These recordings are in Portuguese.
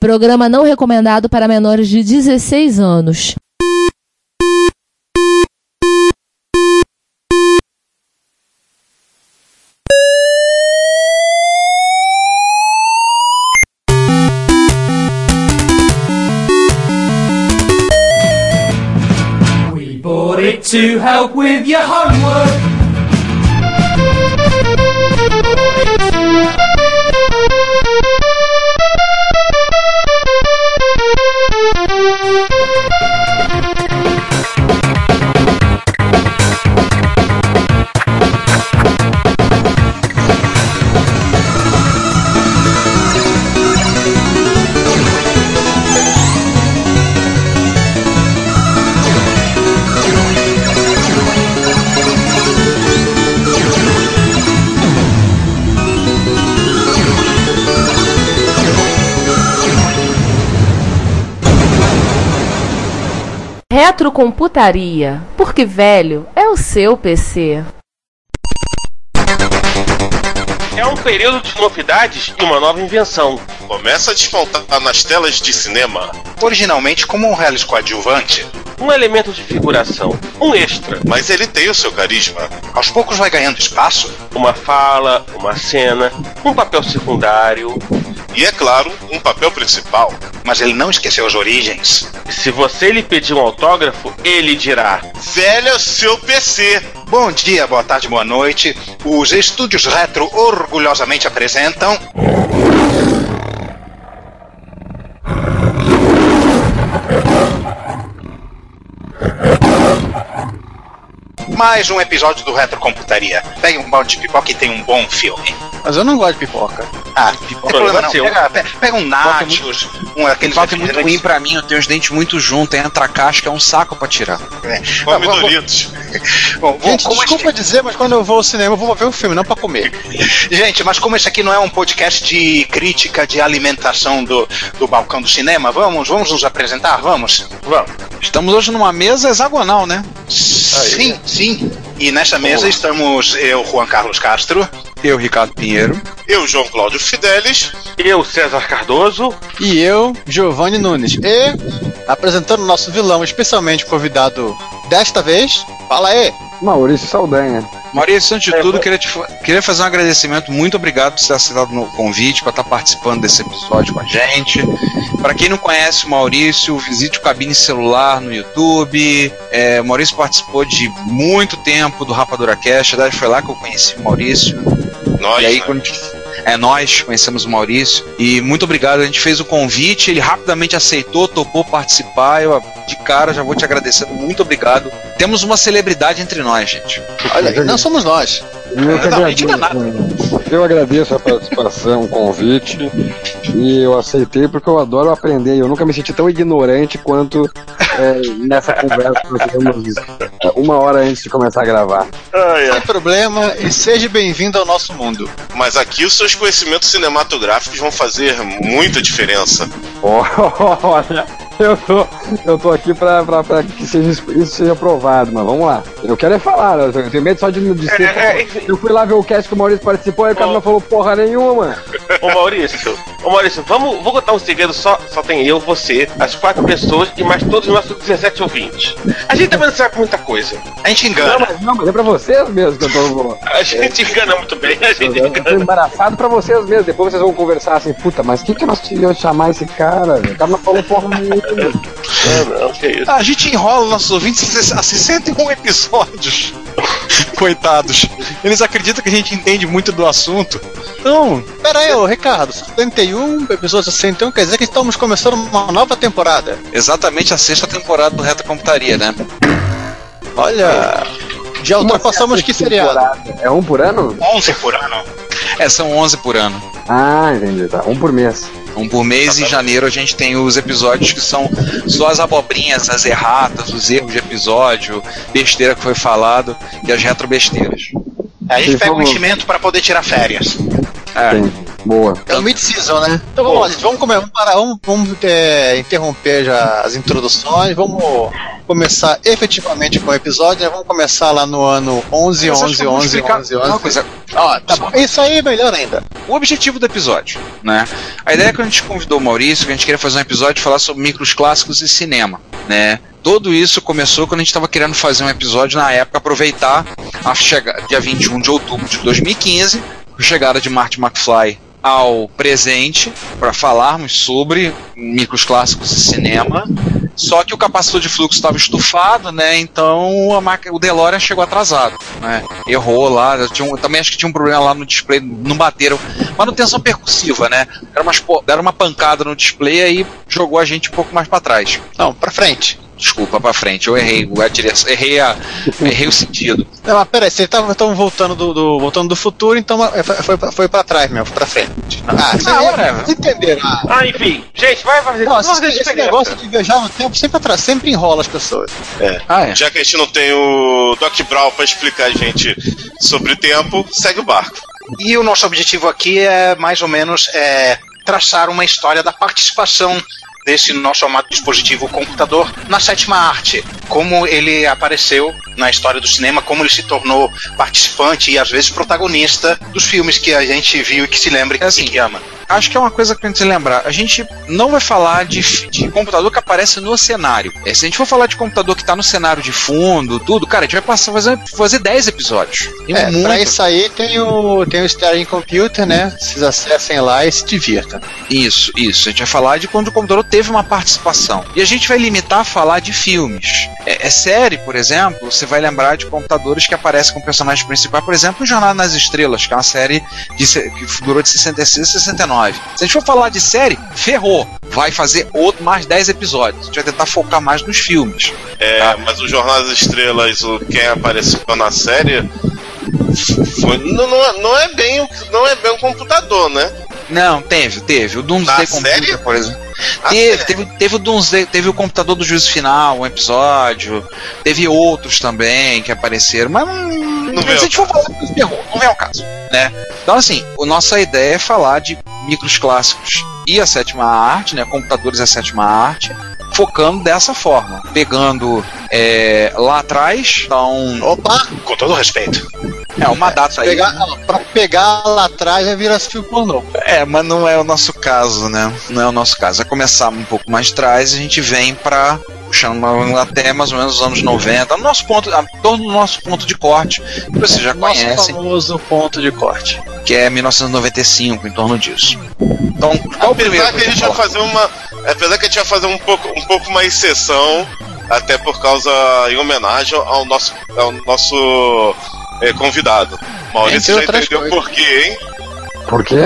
Programa não recomendado para menores de 16 anos. We bought it to help with your homework. Retrocomputaria, porque velho é o seu PC. É um período de novidades e uma nova invenção. Começa a despontar nas telas de cinema. Originalmente como um realis coadjuvante, Um elemento de figuração, um extra, Mas ele tem o seu carisma. aos poucos vai ganhando espaço. uma fala, uma cena, um papel secundário. E é claro, um papel principal. Mas ele não esqueceu as origens. E se você lhe pedir um autógrafo, ele dirá: Velho o seu PC. Bom dia, boa tarde, boa noite. Os estúdios retro orgulhosamente apresentam. Mais um episódio do Retrocomputaria. Pegue um balde de pipoca e tem um bom filme. Mas eu não gosto de pipoca. Ah, pipoca. Problema Problema não. seu. Pega, pe- pega um nachos, um aqueles Pipoca é muito ruim pra mim, eu tenho os dentes muito juntos, entra a casca, é um saco pra tirar. É. Come Vamos- Doritos. Bom, bom, Gente, como desculpa dizer, mas quando eu vou ao cinema eu vou ver um filme, não pra comer. Gente, mas como esse aqui não é um podcast de crítica de alimentação do, do balcão do cinema, vamos, vamos nos apresentar, vamos? Vamos. Estamos hoje numa mesa hexagonal, né? Sim, sim. E nessa mesa estamos eu, Juan Carlos Castro. Eu, Ricardo Pinheiro. Eu, João Cláudio Fidelis. Eu, César Cardoso, E eu, Giovanni Nunes. E apresentando o nosso vilão, especialmente convidado desta vez, fala aí. Maurício Saldanha. Maurício, antes de tudo, queria, te queria fazer um agradecimento. Muito obrigado por ter aceitado o convite para estar participando desse episódio com a gente. Para quem não conhece o Maurício, visite o Cabine Celular no YouTube. É, o Maurício participou de muito tempo do Rapadura verdade, foi lá que eu conheci o Maurício. Nós, e aí, né? quando a gente- é, nós conhecemos o Maurício. E muito obrigado. A gente fez o convite, ele rapidamente aceitou, topou participar. Eu, de cara, já vou te agradecendo. Muito obrigado. Temos uma celebridade entre nós, gente. Olha, não somos nós. E eu, que agradeço, eu agradeço a participação, o convite. E eu aceitei porque eu adoro aprender. Eu nunca me senti tão ignorante quanto é, nessa conversa que nós tivemos é, uma hora antes de começar a gravar. Sem problema e seja bem-vindo ao nosso mundo. Mas aqui os seus conhecimentos cinematográficos vão fazer muita diferença. Olha, eu tô, eu tô aqui pra, pra, pra que seja, isso seja provado, mas vamos lá. Eu quero é falar, eu tenho medo só de, de ser. É, é, enfim. eu fui lá ver o cast que o Maurício participou e o cara não falou porra nenhuma, mano. Ô Maurício, ô Maurício, vamos, vou contar um segredo só, só tem eu, você, as quatro pessoas e mais todos os nossos 17 ouvintes. A gente também não sabe muita coisa. A gente Não, engana. mas, não, mas é pra vocês mesmo que eu tô. A gente engana muito bem, a gente Eu tô engana. embaraçado pra vocês mesmo. Depois vocês vão conversar assim, puta, mas quem que nós devíamos chamar esse cara? O cara não falou porra nenhuma. Não, não, que isso. A gente enrola nossos ouvintes há 61 episódios. Coitados. Eles acreditam que a gente entende muito do assunto. Então, pera aí, ô Ricardo, 71, episódio 61, quer dizer que estamos começando uma nova temporada. Exatamente a sexta temporada do Reta Computaria, né? Olha, já ultrapassamos que seriado. É um por ano? 11 por ano. É, são 11 por ano. Ah, entendi, tá. Um por mês. Um por mês, em janeiro a gente tem os episódios que são só as abobrinhas, as erratas, os erros de episódio, besteira que foi falado e as retrobesteiras. A gente pega um vamos- enchimento para poder tirar férias. É, Sim, boa. É o mid-season, né? Então vamos lá, gente, vamos comer, vamos parar, vamos, vamos, é, interromper já as introduções, vamos, começar efetivamente com o episódio, né? Vamos começar lá no ano 11, Mas acho 11, que eu vou 11, explicar 11, uma 11. coisa. Ó, tá bom. Isso aí é melhor ainda. o objetivo do episódio, né? A ideia é que a gente convidou o Maurício, que a gente queria fazer um episódio e falar sobre micros clássicos e cinema, né? Tudo isso começou quando a gente estava querendo fazer um episódio na época, aproveitar a chegada dia 21 de outubro de 2015, a chegada de Marty McFly ao presente para falarmos sobre micros clássicos e cinema. Só que o capacitor de fluxo estava estufado, né? Então a máquina, o DeLorean chegou atrasado, né? Errou lá. Um- também acho que tinha um problema lá no display, não bateram. Manutenção percussiva, né? Deram, umas po- deram uma pancada no display aí jogou a gente um pouco mais para trás. Não, pra frente. Desculpa, para frente. Eu errei a direção, errei, a, errei o sentido. Não, mas peraí, vocês estavam voltando do, do- voltando do futuro, então é, foi, foi, pra- foi pra trás mesmo, pra frente. Ah, vocês Ah, vocês entenderam. Ah, Ah, enfim. Gente, vai fazer não, esse, esse negócio de viajar no tempo sempre, atrás, sempre enrola as pessoas. Ah, é. Já que a gente não tem o Doc Brown pra explicar a gente sobre o tempo, segue o barco. E o nosso objetivo aqui é mais ou menos é, traçar uma história da participação desse nosso amado dispositivo computador na sétima arte. Como ele apareceu na história do cinema, como ele se tornou participante e às vezes protagonista dos filmes que a gente viu e que se lembra É assim, e que ama. acho que é uma coisa que a gente lembrar. A gente não vai falar de, de computador que aparece no cenário. É, se a gente for falar de computador que tá no cenário de fundo, tudo, cara, a gente vai passar fazer, fazer 10 episódios. Tem É, muito. pra isso aí tem o, tem o Staring Computer, né? Vocês acessem lá e se divirtam. Isso, isso. A gente vai falar de quando o computador teve uma participação. E a gente vai limitar a falar de filmes. É, é série, por exemplo, você vai lembrar de computadores que aparecem com personagens principais, por exemplo, Jornada nas Estrelas, que é uma série se- que durou de 66 a 69. Se a gente for falar de série, ferrou. Vai fazer outro, mais 10 episódios. A gente vai tentar focar mais nos filmes. É, mas o Jornal das Estrelas, o quem apareceu na série, foi, não, não, é- é bem o- não é bem um computador, né? Não, teve, teve. O Doomsday Na Computer, série? por exemplo. Teve, teve, teve o teve o computador do juízo final, um episódio. Teve outros também que apareceram, mas hum, Não se a gente for falar, não vem ao caso, né? Então, assim, a nossa ideia é falar de micros clássicos e a sétima arte, né? Computadores e a sétima arte, focando dessa forma, pegando é, lá atrás, então Opa! Com todo respeito. É uma data aí. Pegar, não, pra pegar lá atrás vai virar filme pornô. É, mas não é o nosso caso, né? Não é o nosso caso. É começar um pouco mais atrás e a gente vem pra puxando até mais ou menos os anos 90, no nosso ponto, a torno do nosso ponto de corte, que vocês já Nosso conhecem, famoso ponto de corte. que é 1995, em torno disso. Então, qual o primeiro Apesar que a gente vai fazer uma. Apesar que a gente vai fazer um pouco, um pouco uma exceção, até por causa. em homenagem ao nosso, ao nosso eh, convidado. Maurício já entendeu coisas. por quê, hein? Por quê?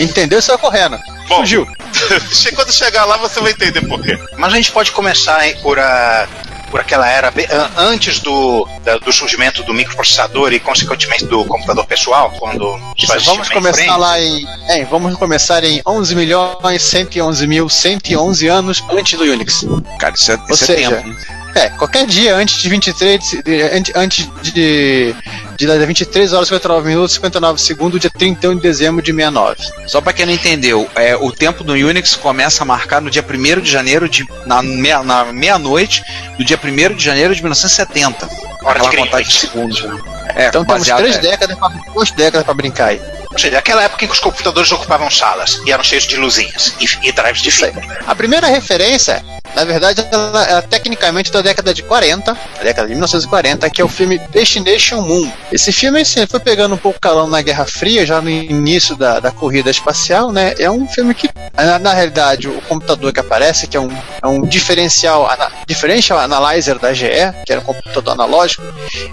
Entendeu? Isso é correndo. Bom, Fugiu. quando chegar lá você vai entender por quê. Mas a gente pode começar hein, por, a, por aquela era antes do, da- do surgimento do microprocessador e, consequentemente, do computador pessoal, quando Isso, vamos começar mainframe. lá em. É, vamos começar em 11 milhões 111 mil 111 anos antes do Unix. Cara, isso é, Ou isso é seja, tempo. É, qualquer dia antes de 23 de, antes- de, de, das 23 horas 59 minutos 59 segundos, dia 31 de dezembro de 69. Só pra quem não entendeu, é, o tempo do Unix começa a marcar no dia 1 de janeiro, de, na meia- na meia-noite, do dia 1 de janeiro de 1970. Hora de Aquela contagem de segundos. né? É, Então temos três é. décadas, pra, duas décadas pra brincar aí. Ou seja, aquela época em que os computadores ocupavam salas e eram cheios de luzinhas e, e drives de fibra. A primeira referência, na verdade, ela é tecnicamente da década de 40, a década de 1940, que é o filme Destination Moon. Esse filme assim, foi pegando um pouco calão na Guerra Fria, já no início da, da corrida espacial, né? É um filme que, na, na realidade, o computador que aparece, que é um, é um diferencial, ana, differential analyzer da GE, que era um computador analógico,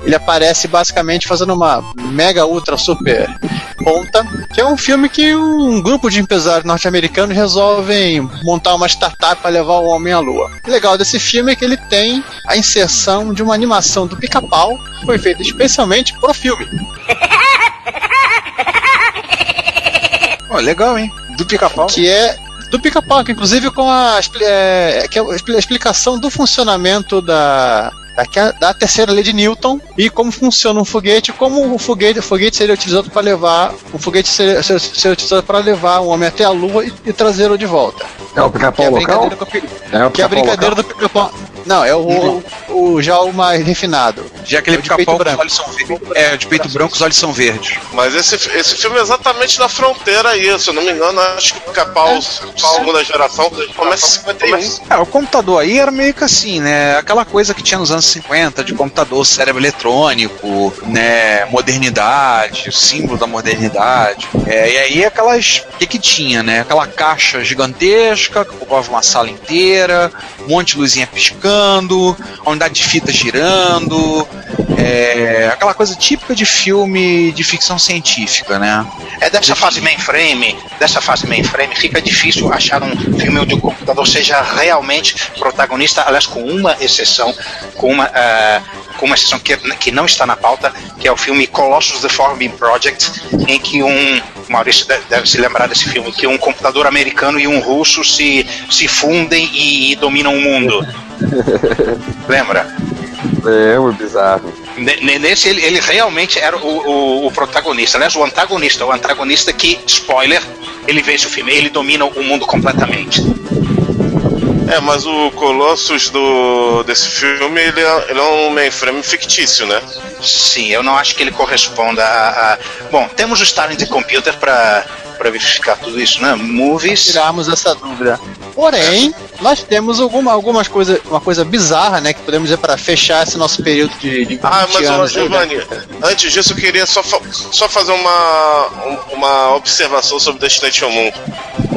ele aparece basicamente fazendo uma mega ultra super ponta, que é um filme que um grupo de empresários norte-americanos resolvem montar uma startup para levar o homem à. O legal desse filme é que ele tem a inserção de uma animação do pica-pau, que foi feita especialmente pro filme. Ó, legal, hein? Do pica-pau. que é do pica-pau, que inclusive com a, é, que é a explicação do funcionamento da, da, da terceira lei de Newton e como funciona um foguete, como o foguete, o foguete seria utilizado para levar, o foguete seria, seria, seria utilizado para levar o homem até a Lua e, e trazê-lo de volta. É o é pica-pau a local? o É o que é a pica-pau brincadeira local? do pica-pau. Não, é o, o já o mais refinado. Já aquele É o de peito pica-pau os olhos são verdes. É, de peito branco, os olhos são verdes. Mas esse, esse filme é exatamente na fronteira aí, se eu não me engano, acho que o Pica-Pau, segunda geração, começa em 51. É, o computador aí era meio que assim, né? Aquela coisa que tinha nos anos 50, de computador, cérebro eletrônico, né? Modernidade, símbolo da modernidade. É, e aí aquelas. O que que tinha, né? Aquela caixa gigantesca que ocupava uma sala inteira, um monte de luzinha piscando, a unidade de fita girando. É, aquela coisa típica de filme de ficção científica, né? É dessa fase mainframe, dessa fase mainframe, fica difícil achar um filme onde o computador seja realmente protagonista, aliás, com uma exceção, com uma, eh, com uma exceção que, que não está na pauta, que é o filme Colossus The Forming Project, em que um, Maurício de- deve se lembrar desse filme, que um computador americano e um russo se, se fundem e, e dominam o mundo. Lembra? É, um bizarro. Ne- ne- Nesse ele, ele realmente era o, o, o protagonista, aliás, o antagonista. O antagonista que, spoiler, ele vence o filme, ele domina o mundo completamente. É, mas o Colossus do, desse filme, ele é, ele é um mainframe fictício, né? Sim, eu não acho que ele corresponda a. a- Bom, temos o Starling de Computer para para verificar tudo isso, né? Movies. Tirarmos essa dúvida. Porém, nós temos alguma, algumas coisas, uma coisa bizarra, né? Que podemos dizer para fechar esse nosso período de, de 20 Ah, mas anos. aí, né? Giovanni, antes disso eu queria só, fa- só fazer uma, um- uma observação sobre Destination Moon.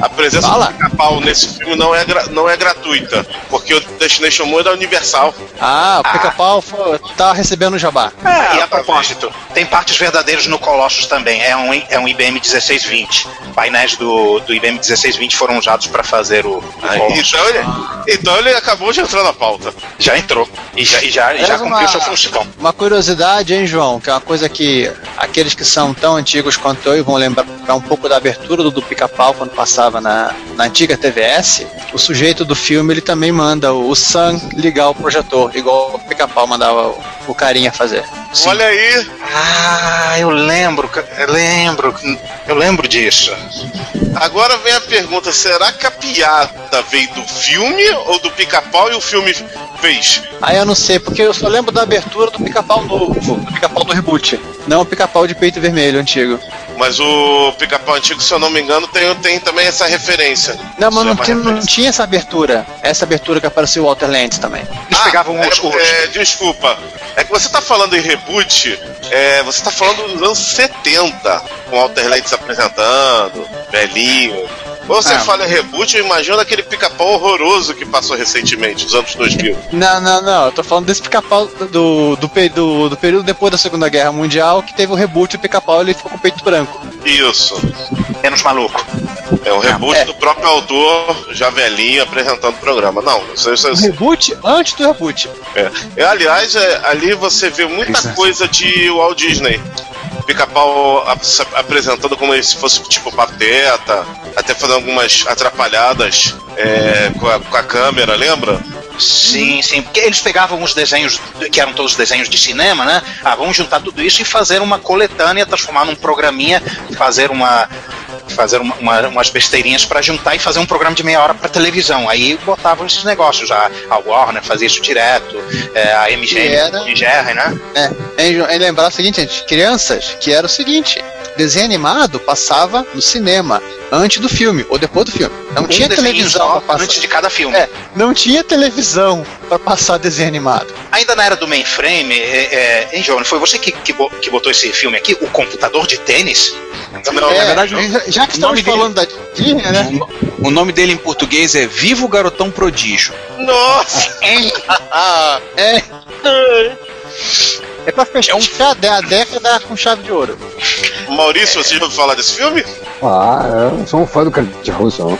A presença Fala. do pica-pau nesse filme não é, gra- não é gratuita, porque o Destination Moon é da Universal. Ah, o pica-pau foi- tá recebendo o jabá. Ah, e a propósito, tem partes verdadeiras no Colossus também. É um, é um IBM 1620. Painéis do, do IBM 1620 foram usados para fazer o, o Aí, Colossus. então, ele, então ele acabou de entrar na pauta. Já entrou. E já, e já, e já cumpriu uma- sua função. Uma curiosidade, hein, João? Que é uma coisa que aqueles que são tão antigos quanto eu vão lembrar um pouco da abertura do, do pica-pau quando passava na, na antiga TVS. O sujeito do filme ele também manda o, Sam ligar o projetor, igual o pica-pau mandava o, o carinha fazer. Olha aí, Ah, eu lembro, eu lembro, eu lembro disso. agora vem a pergunta: será que a piada veio do filme ou do pica-pau e o filme fez? Aí eu não sei, porque eu só lembro da abertura do pica-pau novo, do pica-pau do reboot. Não o pica-pau de peito vermelho antigo. Mas o pica-pau antigo, se eu não me engano, tem, tem também essa referência. Não, mas é não uma tinha, não tinha essa abertura. Essa abertura que apareceu o Walter Lantz também. Eles pegavam é, os, é, desculpa. É que você tá falando em reboot, é, você tá falando dos anos 70, com o Walter Lantz apresentando, velhinho. Ou você Ah. fala em reboot, eu imagino aquele pica-pau horroroso que passou recentemente, nos anos 2000. Não, não, não. Eu tô falando desse pica-pau do, do, do, do período depois da Segunda Guerra Mundial, que teve o reboot do pica-pau ele ficou com o peito branco. Isso. menos maluco. É um reboot é. do próprio autor, já velhinho, apresentando o programa. Não, isso, isso, O isso, reboot antes do reboot. é. É, aliás, é, ali você vê muita Exato. coisa de Walt Disney. Pica-pau ap- se apresentando como se fosse tipo pateta, até fazendo algumas atrapalhadas é, com, a, com a câmera, lembra? Sim, sim, porque eles pegavam os desenhos, que eram todos desenhos de cinema, né? Ah, vamos juntar tudo isso e fazer uma coletânea, transformar num programinha, fazer uma. Fazer uma, uma- umas besteirinhas pra juntar e fazer um programa de meia hora pra televisão. Aí botavam esses negócios. A, a Warner fazia isso direto, é, a MGM, era- MGR, né? É, em, em lembrar o seguinte, gente, crianças, que era o seguinte: desenho animado passava no cinema antes do filme ou depois do filme. Não tinha um desenho televisão passar. antes de cada filme. É, não tinha televisão pra passar desenho animado. Ainda na era do mainframe, é, é, hein, João, foi você que, que, que botou esse filme aqui, o computador de tênis? Não, É, na verdade, já, já que o nome estamos falando da Disney, né? O nome dele em português é Vivo Garotão Prodígio. Nossa! É. É pra fechar a dé- a década com chave de ouro. Maurício, você já ouviu falar desse filme? Ah, eu sou um fã do Kurt Russell.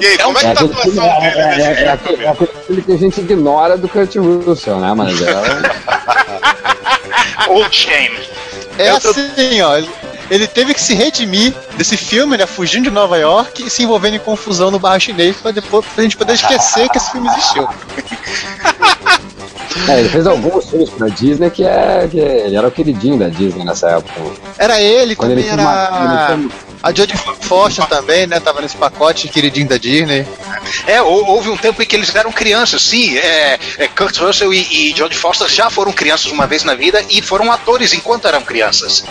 E aí, como é que É tá a atuação é, dele é, é, é aquele, é que a gente ignora do Kurt Russell, né? Mas é. Old Shame. É assim, ó. Ele- teve que se redimir desse filme, né? Fugindo de Nova York e se envolvendo em confusão no barra chinês pra depois pra gente poder esquecer que esse filme existiu. É, ele fez alguns filmes pra Disney que é. Que ele era o queridinho da Disney nessa época. Era ele, Quando também ele uma- era. ele A Jodie Foster também, né? Tava nesse pacote queridinho da Disney. É, hou- houve um tempo em que eles eram crianças, sim. É, é, Kurt Russell e, e Jodie Foster já foram crianças uma vez na vida e foram atores enquanto eram crianças.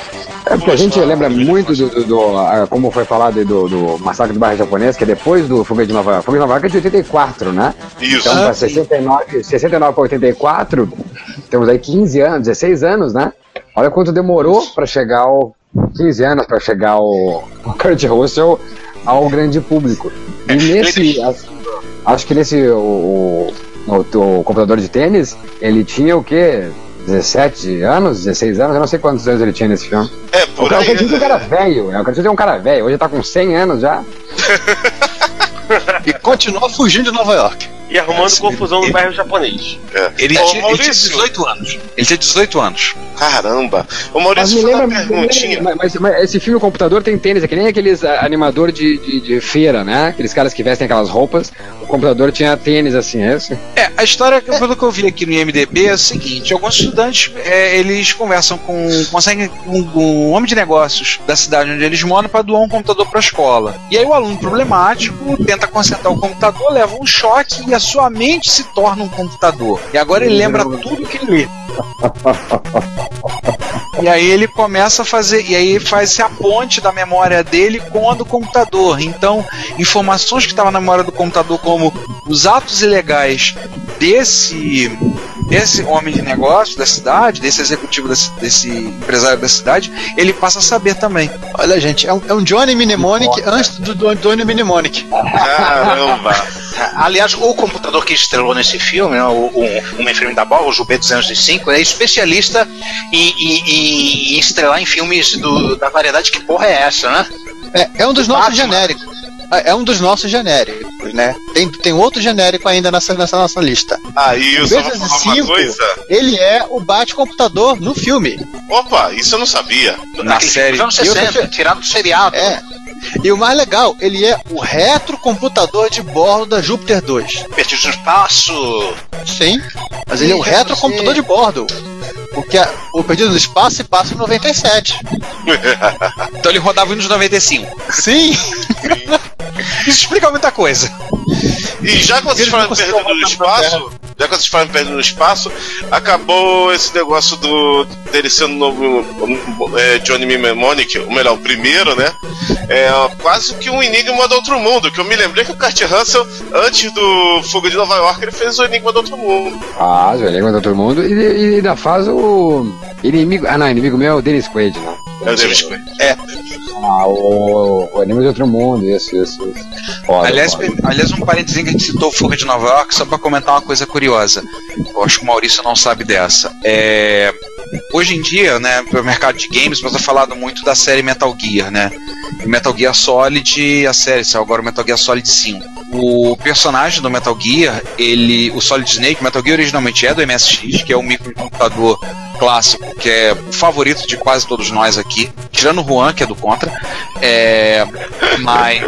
É porque a gente lembra muito do, do- do- a- como foi falado do, do Massacre do Bairro Japonês, que é depois do Fuga de Nova York. Fuga de Nova York é de 84, né? Isso. Então, pra 69, 69 para 84, temos aí 15 anos, 16 anos, né? Olha quanto demorou para chegar ao. 15 anos para chegar o, o Kurt Russell ao grande público. E nesse. Acho, acho que nesse. O, o, o- computador de tênis, ele tinha o quê? 17 anos, 16 anos, eu não sei quantos anos ele tinha nesse filme. É, O por cara, o aí. Kurt Russell é um cara velho, né? O Kurt Russell é um cara velho, hoje tá com 100 anos já. E continua fugindo de Nova York. E arrumando confusão no bairro japonês. É. Ele, Ô, tinha, ele tinha Maurício, 18 anos. Ele tinha 18 anos. Caramba. Ô Mas Maurício, me faz uma lembra, me perguntinha. lembra- mas, mas esse filme o computador tem tênis, é que nem aqueles ah, animador de, de, de feira, né? Aqueles caras que vestem aquelas roupas. O computador tinha tênis assim, é esse? É, a história, que- pelo que eu vi aqui no IMDB, é a seguinte: alguns estudantes é, eles conversam com. conseguem com com um homem de negócios da cidade onde eles moram para doar um computador para a escola. E aí o aluno problemático tenta consertar o computador, leva um choque e a sua mente se torna um computador. E agora ele lembra tudo que ele lê. E aí ele começa a fazer, e aí faz-se a ponte da memória dele com a do computador. Então, informações que estavam na memória do computador, como os atos ilegais desse desse homem de negócio da cidade, desse executivo desse, desse empresário da cidade, ele passa a saber também. Olha, gente, é um, é um Johnny Mnemonic antes do, do Johnny Mnemonic. Caramba. Aliás, o computador que estrelou nesse filme, né, o, o, o filme da bola, o GB205, é especialista em, em- em- estrelar em filmes do- da variedade. Que porra é essa, né? É, é um dos Do nossos genéricos. É é um dos nossos genéricos, né? Tem, tem outro genérico ainda nessa, nessa nossa lista. Aí eu só vou Vezes falar uma cinco. coisa. Ele é o bate-computador no filme. Opa, isso eu não sabia. Na Aquele série. filme dos E anos outra 60, tirado do seriado. É. E o mais legal, ele é o retrocomputador de bordo da Júpiter 2. Perdidos no espaço. Sim, mas ele é o Ih, retrocomputador você- de bordo. Porque a- o Perdido no Espaço se passa em 97. Então ele rodava Windows 95. Sim, Isso explica muita coisa. E já que vocês falam perdido no espaço, já que vocês falam perdido no espaço, acabou esse negócio do dele sendo novo é, Johnny Mnemonic, ou melhor, o primeiro, né? É quase que um enigma do outro mundo. Que eu me lembrei que o Kurt Russell, antes do Fuga de Nova York, ele fez o enigma do outro mundo. Faz, ele contra todo mundo. E, e ainda faz o. Inimigo. Ah, não, inimigo meu é o Dennis Quaid, né? É o David Quaid. Ah, o. O Anime de Outro Mundo, isso, isso. isso. Foda, Aliás, foda. aliás, um parênteses que a gente citou o Fuga de Nova York, só pra comentar uma coisa curiosa. Eu acho que o Maurício não sabe dessa. É, hoje em dia, né, pro mercado de games, você tem falado muito da série Metal Gear, né? Metal Gear Solid, a série saiu agora o Metal Gear Solid 5. O personagem do Metal Gear, ele, o Solid Snake, o Metal Gear originalmente é do MSX, que é um microcomputador clássico, que é o favorito de quase todos nós aqui, tirando o Juan, que é do Contra. É, mas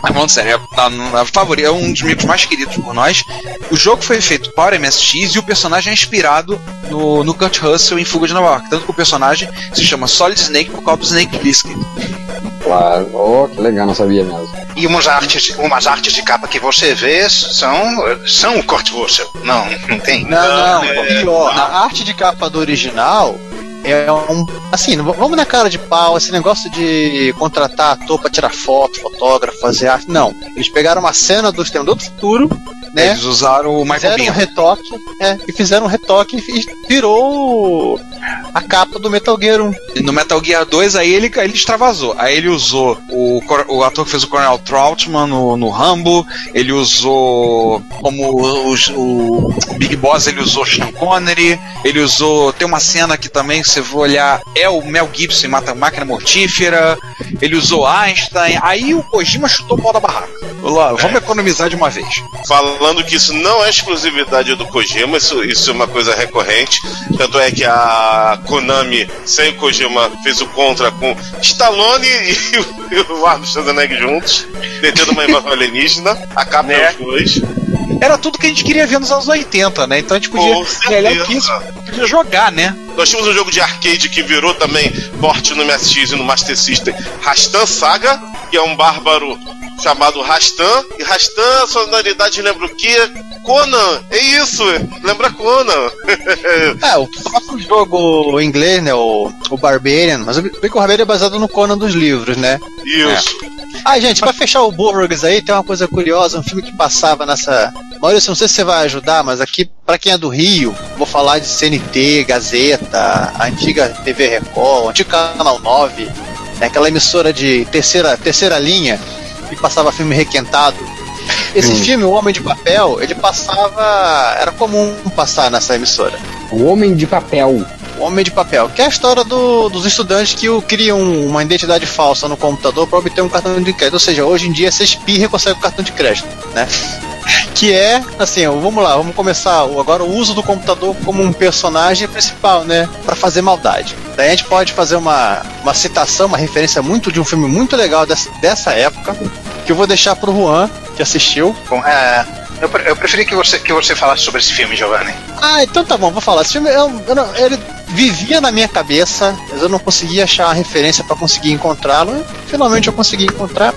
mas, falando sério, é, tá é favori- é um dos micros mais queridos por nós. O jogo foi feito para MSX e o personagem é inspirado no, no Kurt Russell em Fuga de Nova York. Tanto que o personagem se chama Solid Snake por causa do Snake Plissken. Claro. Oh, que legal, não sabia mesmo. E umas artes, umas artes de capa que você vê são, são o Kurt Russell. Não, não tem. Não, não, pior. A arte de capa do original é um. Assim, não- vamos na cara de pau, esse negócio de contratar ator pra tirar foto, fotógrafo, fazer arte. Não. Eles pegaram uma cena do Exterminador do Futuro, né? Eles usaram o Michael Fizeram um retoque, é, e fizeram um retoque e virou a capa do Metal Gear 1. E No Metal Gear 2, aí ele, ele extravasou. Aí ele usou o, o ator que fez o Coronel Troutman no, no Rambo, ele usou como os- o, o Big Boss, ele usou Sean Connery, ele usou. Tem uma cena que também, se você for olhar, é o Mel Gibson em Mata Máquina Mortífera, ele usou Einstein, aí o Kojima chutou o pau da barraca. Falou, "Ó, vamos economizar de uma vez. Falando que isso não é exclusividade do Kojima, isso, isso é uma coisa recorrente. Tanto é que a Konami, sem o Kojima, fez o contra com Stallone e o, e o Arnold Schwarzenegger juntos, detendo uma invasão alienígena. A capa é os dois. Era tudo que a gente queria ver nos anos 80, né? Então a gente podia. Melhor que isso, podia jogar, né? Nós tínhamos um jogo de arcade que virou também porte no MSX e no Master System, Rastan Saga, que é um bárbaro chamado Rastan. E Rastan, a sonoridade lembra o quê? Conan, é isso, lembra Conan. É, o próprio jogo inglês, né? O, o Barbarian, mas o bem que o Barbarian é baseado no Conan dos livros, né? Isso. Ah, gente, pra fechar o Burgs aí, tem uma coisa curiosa, um filme que passava nessa. Maurício, não sei se você vai ajudar, mas aqui, pra quem é do Rio, vou falar de CNT, Gazeta, a antiga TV Record, o antigo Canal 9, né, aquela emissora de terceira, terceira linha, que passava filme requentado. Esse filme, O Homem de Papel, ele passava. Era comum passar nessa emissora. O Homem de Papel. O Homem de Papel, que é a história do- dos estudantes que criam uma identidade falsa no computador para obter um cartão de crédito. Ou seja, hoje em dia você espirra e consegue o cartão de crédito, né? Que é, assim, ó, vamos lá, vamos começar agora o uso do computador como um personagem principal, né? Para fazer maldade. Daí a gente pode fazer uma, uma citação, uma referência muito de um filme muito legal dessa, dessa época, que eu vou deixar pro Juan, que assistiu. Bom, é, eu, pre- eu preferi que você, que você falasse sobre esse filme, Giovanni. Ah, então tá bom, vou falar. Esse filme, eu, eu não- ele vivia na minha cabeça, mas eu não conseguia achar uma referência pra conseguir encontrá-lo. Finalmente eu consegui encontrar.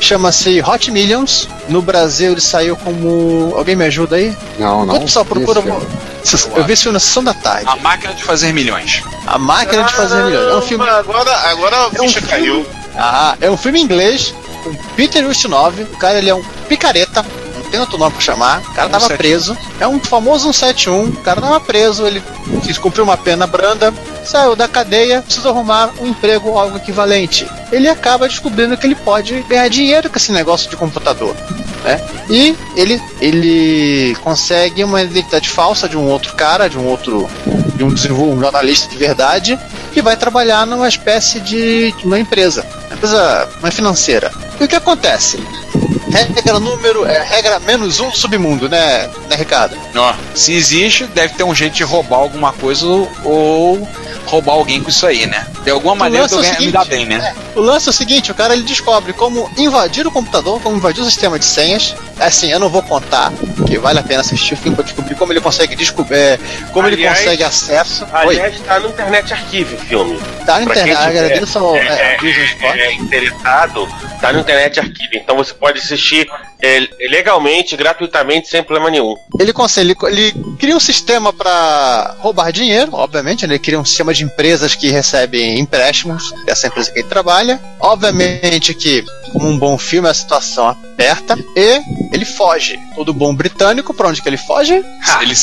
Chama-se Hot Millions. No Brasil ele saiu como. Alguém me ajuda aí? Não, não. Pessoal, procura. Isso, Eu vi esse filme na sessão da tarde. A máquina de fazer milhões. A máquina de fazer milhões. É um filme. Agora, agora a É um ficha filme- caiu. Ah, é um filme inglês com Peter Ustinov. O cara ele é um picareta, tem outro nome pra chamar. O cara tava 171. preso. É um famoso 171. O cara tava preso, ele quis cumprir uma pena branda, saiu da cadeia, precisa arrumar um emprego ou algo equivalente. Ele acaba descobrindo que ele pode ganhar dinheiro com esse negócio de computador. Né? E ele, ele consegue uma identidade falsa de um outro cara, de um outro de um, um jornalista de verdade, que vai trabalhar numa espécie de, de uma empresa, uma empresa uma financeira. E o que acontece? Regra número, é, regra menos um do submundo, né, né, Ricardo? Ó, se existe, deve ter um jeito de roubar alguma coisa ou- ou roubar alguém com isso aí, né? De alguma maneira eu é o ganho, me dá bem, né? O lance é o seguinte, o cara ele descobre como invadir o computador, como invadir o sistema de senhas. Assim, eu não vou contar, porque vale a pena assistir o filme para descobrir como ele consegue descobrir, como ele Aliás- consegue acesso. Oi, Aliás, tá no Internet Archive o filme. tá na pra quem internet, agradeço ao é, é, é, é interessado, tá no Internet Archive. Então você pode assistir é, legalmente, gratuitamente, sem problema nenhum. Ele consegue, ele, ele cria um sistema para roubar dinheiro, obviamente, né? ele cria um sistema de empresas que recebem empréstimos dessa empresa que ele trabalha. Obviamente que, como um bom filme, a situação aperta e ele foge. Todo bom britânico, pra onde que ele foge? Ele,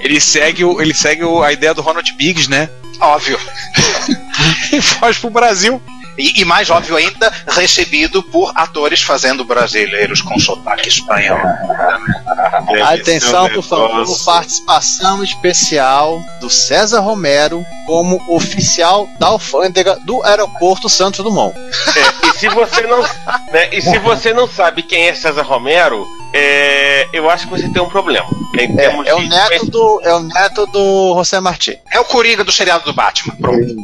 ele segue, o- ele segue o- a ideia do Ronald Biggs, né? Óbvio. E foge pro Brasil. E, e mais óbvio ainda, recebido por atores fazendo brasileiros com sotaque espanhol. Atenção, por favor, participação especial do César Romero como oficial da alfândega do aeroporto Santos Dumont. É, e se você não, né, e se você não sabe quem é César Romero, é, eu acho que você tem um problema. Em É, é o neto do, é o neto do José Martí. É o Coringa do seriado do Batman. Pronto.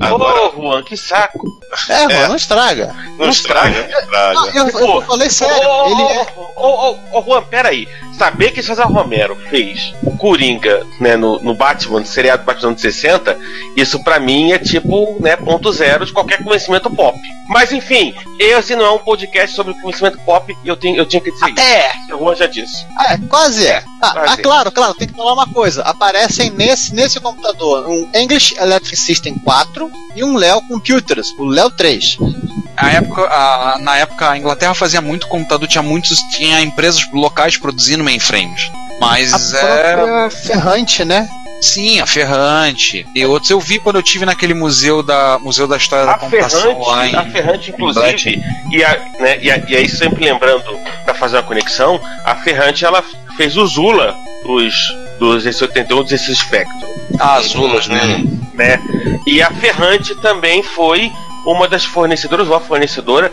Agora, Ô, Juan, que saco. É, mano, não estraga. não estraga, não estraga. Ah, eu, eu falei sério, Ô, ele é. ô, ô, ô, ô, Juan, peraí. Saber que César Romero fez o Coringa né, no, no Batman, no seriado Batman de 60, isso pra mim é tipo né, ponto zero de qualquer conhecimento pop. Mas enfim, esse não é um podcast sobre conhecimento pop e eu, tenho, eu tinha que dizer É, isso. O Juan já disse. Ah, é, quase é. Ah, Quase. ah, claro, claro, tem que falar uma coisa. Aparecem nesse, nesse computador um English Electric System 4 e um Leo Computers, o Leo 3. A época, a- na época a Inglaterra fazia muito computador, tinha muitos, tinha empresas locais produzindo mainframes. Mas A é. Ferrante, né? Sim, a Ferrante. E outros eu vi quando eu tive naquele museu da Museu da História da A Computação lá Ferrante, em. a Ferrante inclusive, e, a, né, e, a- e aí sempre lembrando, pra fazer uma conexão, a Ferrante ela fez o Zula dos, dos S81 dos esse Spectrum. Ah, Zulas, né? né? E a Ferrante também foi uma das fornecedoras, ou a fornecedora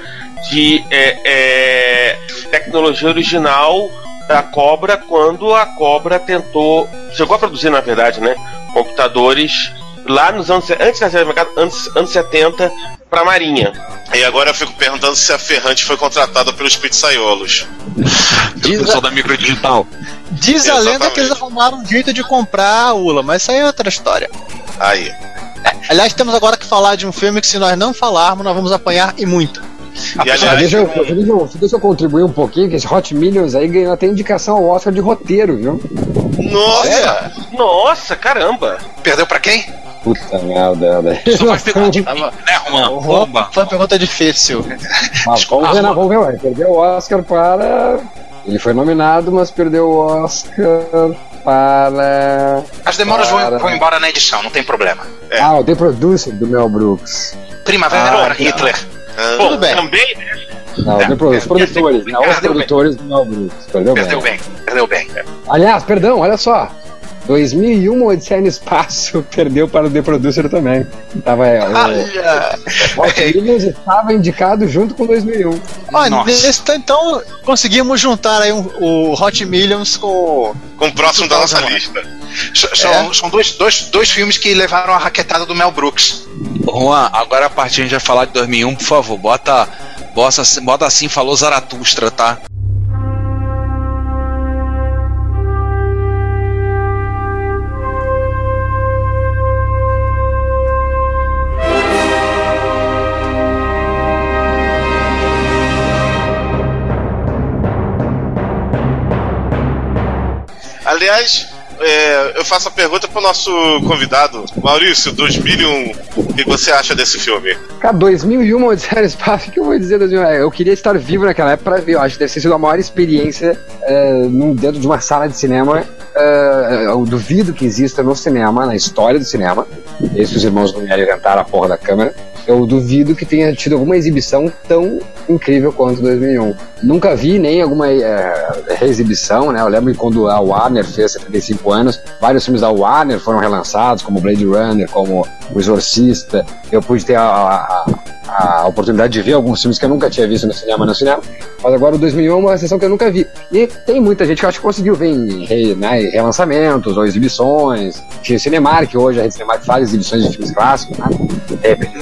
de é, é, tecnologia original da Cobra quando a Cobra tentou, chegou a produzir na verdade, né, computadores lá nos anos antes da do mercado, anos, anos 70 para a Marinha. E agora eu fico perguntando se a Ferrante foi contratada pelos pizzaiolos. O pessoal da microdigital. Diz a lenda que eles Exatamente. arrumaram um jeito de comprar a ULA, mas isso aí é outra história. Aí. Aliás, temos agora que falar de um filme que se nós não falarmos, nós vamos apanhar e muito. E Mas aliás, deixa, eu, deixa, eu, deixa eu contribuir um pouquinho, que esse Hot Millions aí ganhou até indicação ao Oscar de roteiro, viu? nossa! Nossa, caramba! Perdeu pra quem? Puta merda, velho. Só faz pergunta mim, né, Juan? Bomba. Foi uma pergunta difícil. Mas vamos ver, não, vamos ver, ué. Perdeu o Oscar para. Ele foi nominado, mas perdeu o Oscar para. As demoras vão, Para. vão embora na edição, não tem problema. Ah, o The Producer do Mel Brooks. Primavera Ah, Hitler. Ah, Bom, Tudo bem. também, né? Não, É, os perdeu produtores, bem. não, os Perdeu bem. produtores do Mel Brooks. Perdeu, Perdeu bem. perdeu bem. Aliás, perdão, olha só. 2001 Odisseia no Espaço perdeu para o The Producer também. Tava, é, o Millions estava indicado junto com 2001. Olha, Nossa. nesse, então conseguimos juntar aí um- o Hot Millions com. com o próximo da nossa lista. São, são dois, dois, dois filmes que levaram a raquetada do Mel Brooks. Juan, agora a partir a gente vai falar de 2001, por favor, bota, bota, bota assim, falou Zaratustra, tá? Aliás, é, eu faço a pergunta pro nosso convidado, Maurício, 2001. O que você acha desse filme? Cara, 2001 Odisseia no Espaço, o que eu vou dizer? 2001? É, Eu queria estar vivo naquela época para ver. Eu acho que deve ter sido a maior experiência num- dentro de uma sala de cinema. É, eu duvido que exista no cinema, na história do cinema. Esses os irmãos Lumière inventaram a porra da câmera. Eu duvido que tenha tido alguma exibição tão incrível quanto 2001. Nunca vi nem alguma é, reexibição, né? Eu lembro quando a Warner fez 75 anos, vários filmes da Warner foram relançados, como Blade Runner, como O Exorcista. Eu pude ter a, a- a oportunidade de ver alguns filmes que eu nunca tinha visto no cinema no cinema. Mas agora o 2001 é uma sessão que eu nunca vi. E tem muita gente que acho que conseguiu ver em né, relançamentos ou exibições. Tinha Cinemark, hoje a Rede Cinemark faz exibições de filmes clássicos, né?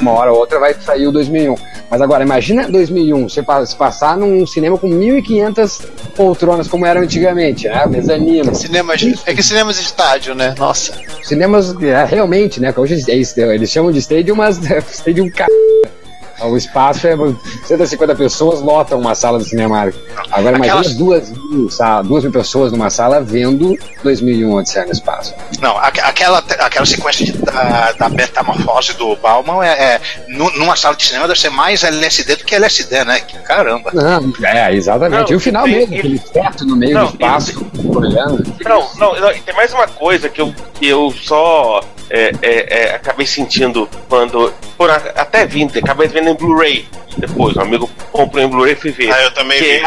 Uma hora ou outra vai sair o 2001. Mas agora, imagina 2001, você passar num cinema com 1.500 poltronas, como eram antigamente, né? Mezanino. Cinemas, é que cinemas estádio, né? Nossa. Cinemas, é, realmente, né? Hoje é isso, eles chamam de stadium, mas stadium c... O espaço é 150 pessoas lotam uma sala do Cinemark. Agora imagina Aquelas- duas mil, sa- duas mil pessoas numa sala vendo 2001 Odisseia no Espaço. Não, aqu- aquela, aquela sequência de- da, da metamorfose do Bauman é, é nu- numa sala de cinema deve ser mais LSD do que LSD, né? Caramba. Não, é, exatamente. Não, e o final e- mesmo, e- aquele teto no meio Não, do espaço, olhando. Não, não, não, e tem mais uma coisa que eu, que eu só é, é, é, acabei sentindo quando. Por, até vindo, acabei vendo em Blu-ray depois. Um amigo comprou em Blu-ray e fui ver. Ah, eu também vi.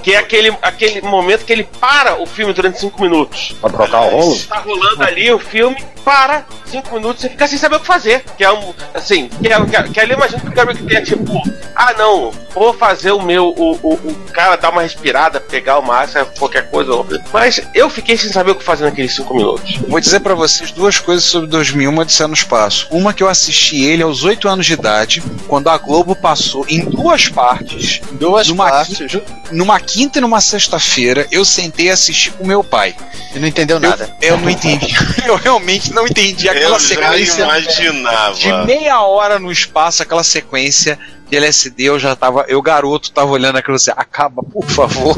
É, que é aquele, aquele momento que ele para o filme durante cinco minutos. Pra trocar o rolo? Tá rolando ali o filme, para, cinco minutos, você fica sem saber o que fazer. Que é um. Assim, que, é, que, é- que ali eu imagino que o cara que tenha tipo, ah não, vou fazer o meu. O, o, o cara dar uma respirada, pegar o massa, qualquer coisa. Mas eu fiquei sem saber o que fazer naqueles cinco minutos. Vou dizer pra vocês duas coisas sobre 2001 Odisseia no Espaço. Uma que eu assisti ele aos 8 anos de idade, quando a Globo passou em duas partes, Duas numa, partes. quinta, numa quinta e numa sexta-feira, eu sentei e assisti com meu pai. E não entendeu nada. Eu não entendi. eu realmente não entendi aquela Eu já sequência imaginava. de meia hora no espaço, aquela sequência de LSD, eu já tava, eu garoto tava olhando aquilo assim, acaba, por favor.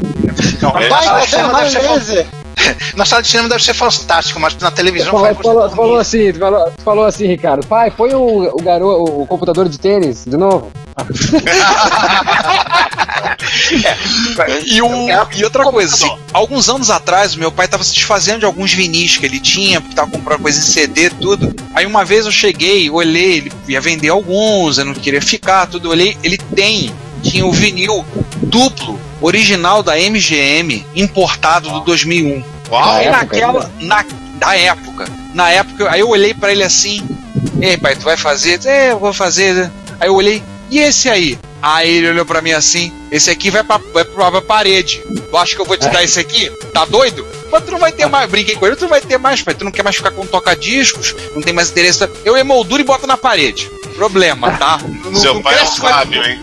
Não, É, na, Vai, sala na sala de cinema deve ser fantástico, mas na televisão você falou, falou assim, tu falou, falou assim, Ricardo. Pai, põe o, o garoto, o computador de tênis de novo. E, o- e outra coisa, assim, alguns anos atrás, meu pai tava se desfazendo de alguns vinis que ele tinha, porque tava comprando coisa em CD, tudo. Aí uma vez eu cheguei, olhei, ele ia vender alguns, eu não queria ficar, tudo. Olhei, ele tem, tinha o vinil duplo, original da MGM, importado do 2001. Uau! Na Aí época, naquela, na, da época, na época, aí eu olhei pra ele assim, ei pai, tu vai fazer? É, eu vou fazer. Aí eu olhei, e esse aí? Aí ele olhou pra mim assim, esse aqui vai pra, vai pra, pra parede. Tu acha que eu vou te dar esse aqui? Tá doido? Mas tu não vai ter mais, brinquei com ele, tu não vai ter mais, pai, tu não quer mais ficar com toca-discos, não tem mais interesse. Eu emolduro e boto na parede. Problema, tá? Não, Seu não pai é um cresce o olho- sábio, hein?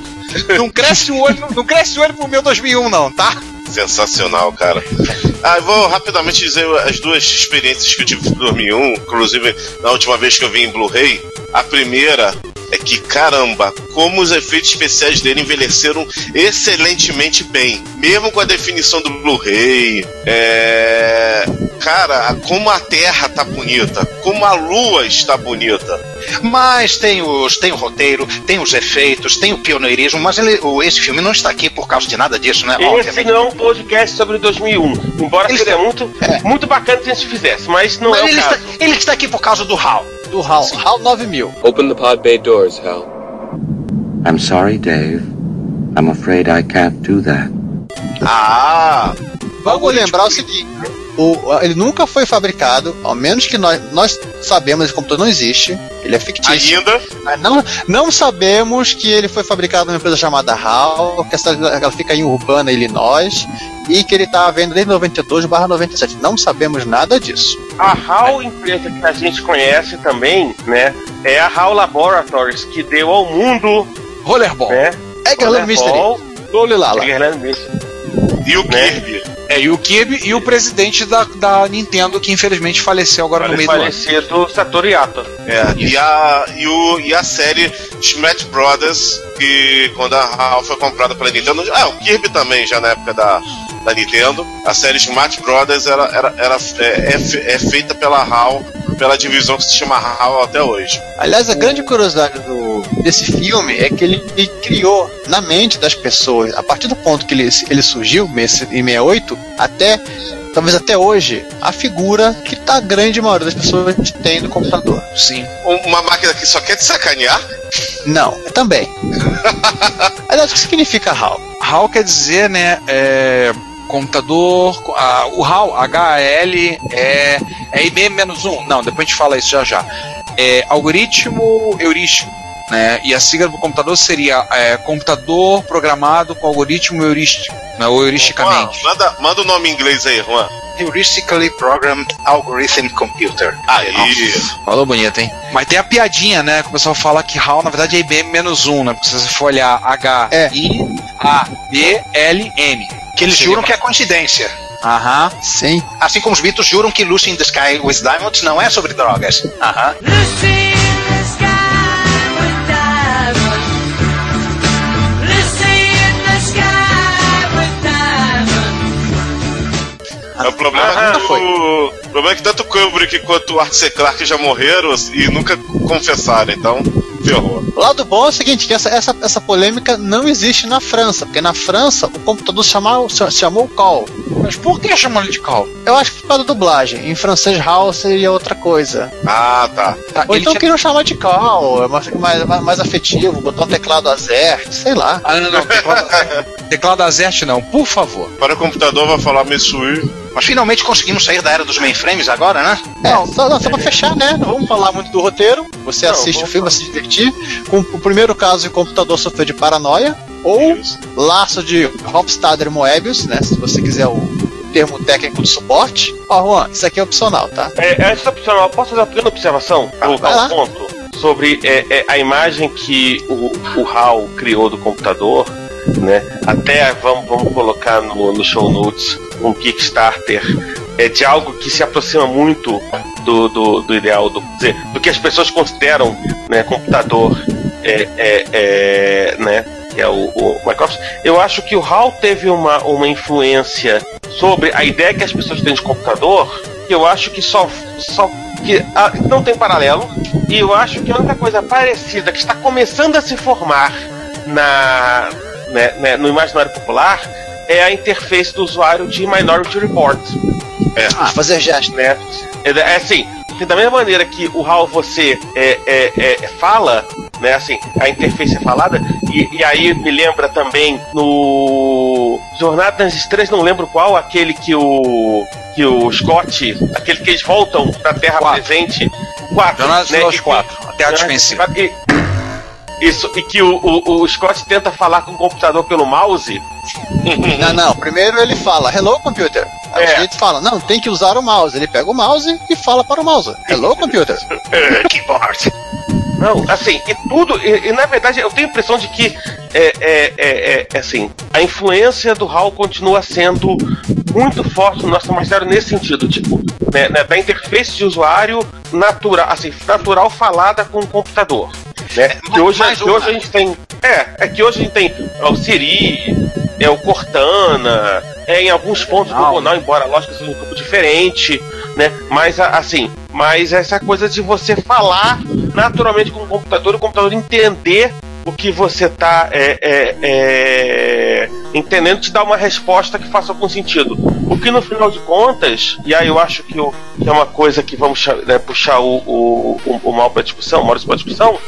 Não cresce o olho, não, cresce o olho pro meu 2001 não, tá? Sensacional, cara. Ah, vou rapidamente dizer as duas experiências que eu tive em 2001, inclusive na última vez que eu vi em Blu-ray. A primeira é que, caramba, como os efeitos especiais dele envelheceram excelentemente bem. Mesmo com a definição do Blu-ray. É. Cara, como a Terra tá bonita, como a Lua está bonita. Mas tem, os, tem o roteiro, tem os efeitos, tem o pioneirismo, mas ele, o, esse filme não está aqui por causa de nada disso, né? Esse Obviamente. não é um podcast sobre 2001. Embora Ele seria está- muito, é. muito bacana se a gente fizesse, mas não Mas é o ele, caso. está, ele está aqui por causa do HAL. Do HAL, HAL 9000. Open the pod bay doors, Hal. I'm sorry, Dave. I'm afraid I can't do that. Ah, Vamos lembrar o seguinte: o- ele nunca foi fabricado, ao menos que nós, nós sabemos, esse computador não existe, ele é fictício. ainda. Não, não sabemos que ele foi fabricado numa empresa chamada HAL, que essa, ela fica em Urbana, Illinois, e que ele estava vendo desde 92 97. Não sabemos nada disso. A HAL, empresa que a gente conhece também, né? É a HAL Laboratories, que deu ao mundo, Rollerball. né? Eggerland Mystery. Rollerball, Lolilala. Eggerland Mystery. E o Né? Kirby. É, e o Kirby e o presidente da, da Nintendo, que infelizmente faleceu agora no meio do ano. falecido Satoru. É, e a, e, o, e a série Smash Brothers, que quando a HAL foi comprada pela Nintendo. Ah, o Kirby também, já na época da, da Nintendo. A série Smash Brothers era, era, era, é, é é feita pela HAL, pela divisão que se chama HAL até hoje. Aliás, a grande curiosidade do, desse filme é que ele, ele criou na mente das pessoas, a partir do ponto que ele, ele surgiu, em 68, até talvez até hoje, a figura que tá a grande maioria das pessoas tem no computador. Sim. Uma máquina que só quer te sacanear? Não, também. Aliás, o que significa HAL? HAL quer dizer, né, é, computador, ah, o HAL, H-A-L, é, é IBM-1, não, depois a gente fala isso já já. É algoritmo heurístico, né, e a sigla do computador seria é, computador programado com algoritmo heurístico, né, ou heuristicamente. Juan, manda, manda o nome em inglês aí, Juan. Heuristically Programmed Algorithm Computer. Aí. Falou bonito, hein? Mas tem a piadinha, né? Que o pessoal fala que HAL na verdade é IBM-1, né? Porque se você for olhar H-I-A-B-L-N. Que eles juram que é coincidência. Aham. Sim. Assim como os Beatles juram que Lucy in the Sky with Diamonds não é sobre drogas. Aham. Lucy in É o problema, Ah, é que o, o problema é que tanto o Kubrick quanto o Art C. Clarke já morreram e nunca confessaram, então ferrou. O lado bom é o seguinte, que essa, essa, essa polêmica não existe na França, porque na França o computador se chamou, se chamou Call. Mas por que chamam ele de HAL? Eu acho que por causa da dublagem. Em francês, HAL seria outra coisa. Ah, tá. Tá, Ou então tinha- queriam chamar de Call, é mais, mais, mais- afetivo, botar um teclado Azert, sei lá. Ah, não, não. Teclado, teclado Azert não, por favor. Para o computador vai falar Messui. Mas finalmente conseguimos sair da era dos mainframes agora, né? É, só, não, só pra fechar, né? Não vamos falar muito do roteiro. Você assiste o filme, vai se divertir. Com o primeiro caso, o computador sofreu de paranoia. Ou laço de Hofstadter Moebius, né? Se você quiser o termo técnico de suporte. Ó, Juan, isso aqui é opcional, tá? É, é essa opcional. Posso fazer uma pequena observação? vai Colocar lá. um ponto sobre é, é, a imagem que o, o HAL criou do computador, né? Até vamos, vamos colocar no, no show notes um Kickstarter é, de algo que se aproxima muito do, do, do ideal do, do que as pessoas consideram né, computador é, é, é, né, que é o, o Microsoft. Eu acho que o HAL teve uma, uma influência sobre a ideia que as pessoas têm de computador, que eu acho que só, só que ah, não tem paralelo, e eu acho que a única coisa parecida que está começando a se formar na, né, né, no imaginário popular é a interface do usuário de Minority Report. Ah, fazer gesto. Né? É, é assim, da mesma maneira que o HAL você é, é, é, fala, né, assim, a interface é falada, e, e aí me lembra também no Jornada nas Estrelas, não lembro qual, aquele que o que o Scott, aquele que eles voltam da Terra Quatro. presente, quatro, Jornada né, e que- quatro, a Terra Desconhecida. E- Isso, e que o, o, o Scott tenta falar com o computador pelo mouse. Não, não. Primeiro ele fala, hello computer. Aí É. o sujeito fala, não, tem que usar o mouse. Ele pega o mouse e fala para o mouse, hello computer. Keyboard. Não, assim, e tudo, e, e na verdade eu tenho a impressão de que é, é, é, é, assim, a influência do HAL continua sendo muito forte no nosso imaginário nesse sentido, tipo, né, né, da interface de usuário natural, assim, natural falada com o computador. Né? Que hoje, mais que hoje a gente tem. É, é que hoje a gente tem ó, o Siri, é o Cortana, é em alguns pontos do Gonal, embora lógico seja um pouco diferente, né? Mas assim, mas essa coisa de você falar naturalmente com o computador, o computador entender o que você tá é, é, é, entendendo, te dar uma resposta que faça algum sentido. O que no final de contas, e aí eu acho que, é uma coisa que vamos né, puxar o, o, o, o mal para discussão, o Maurício para discussão,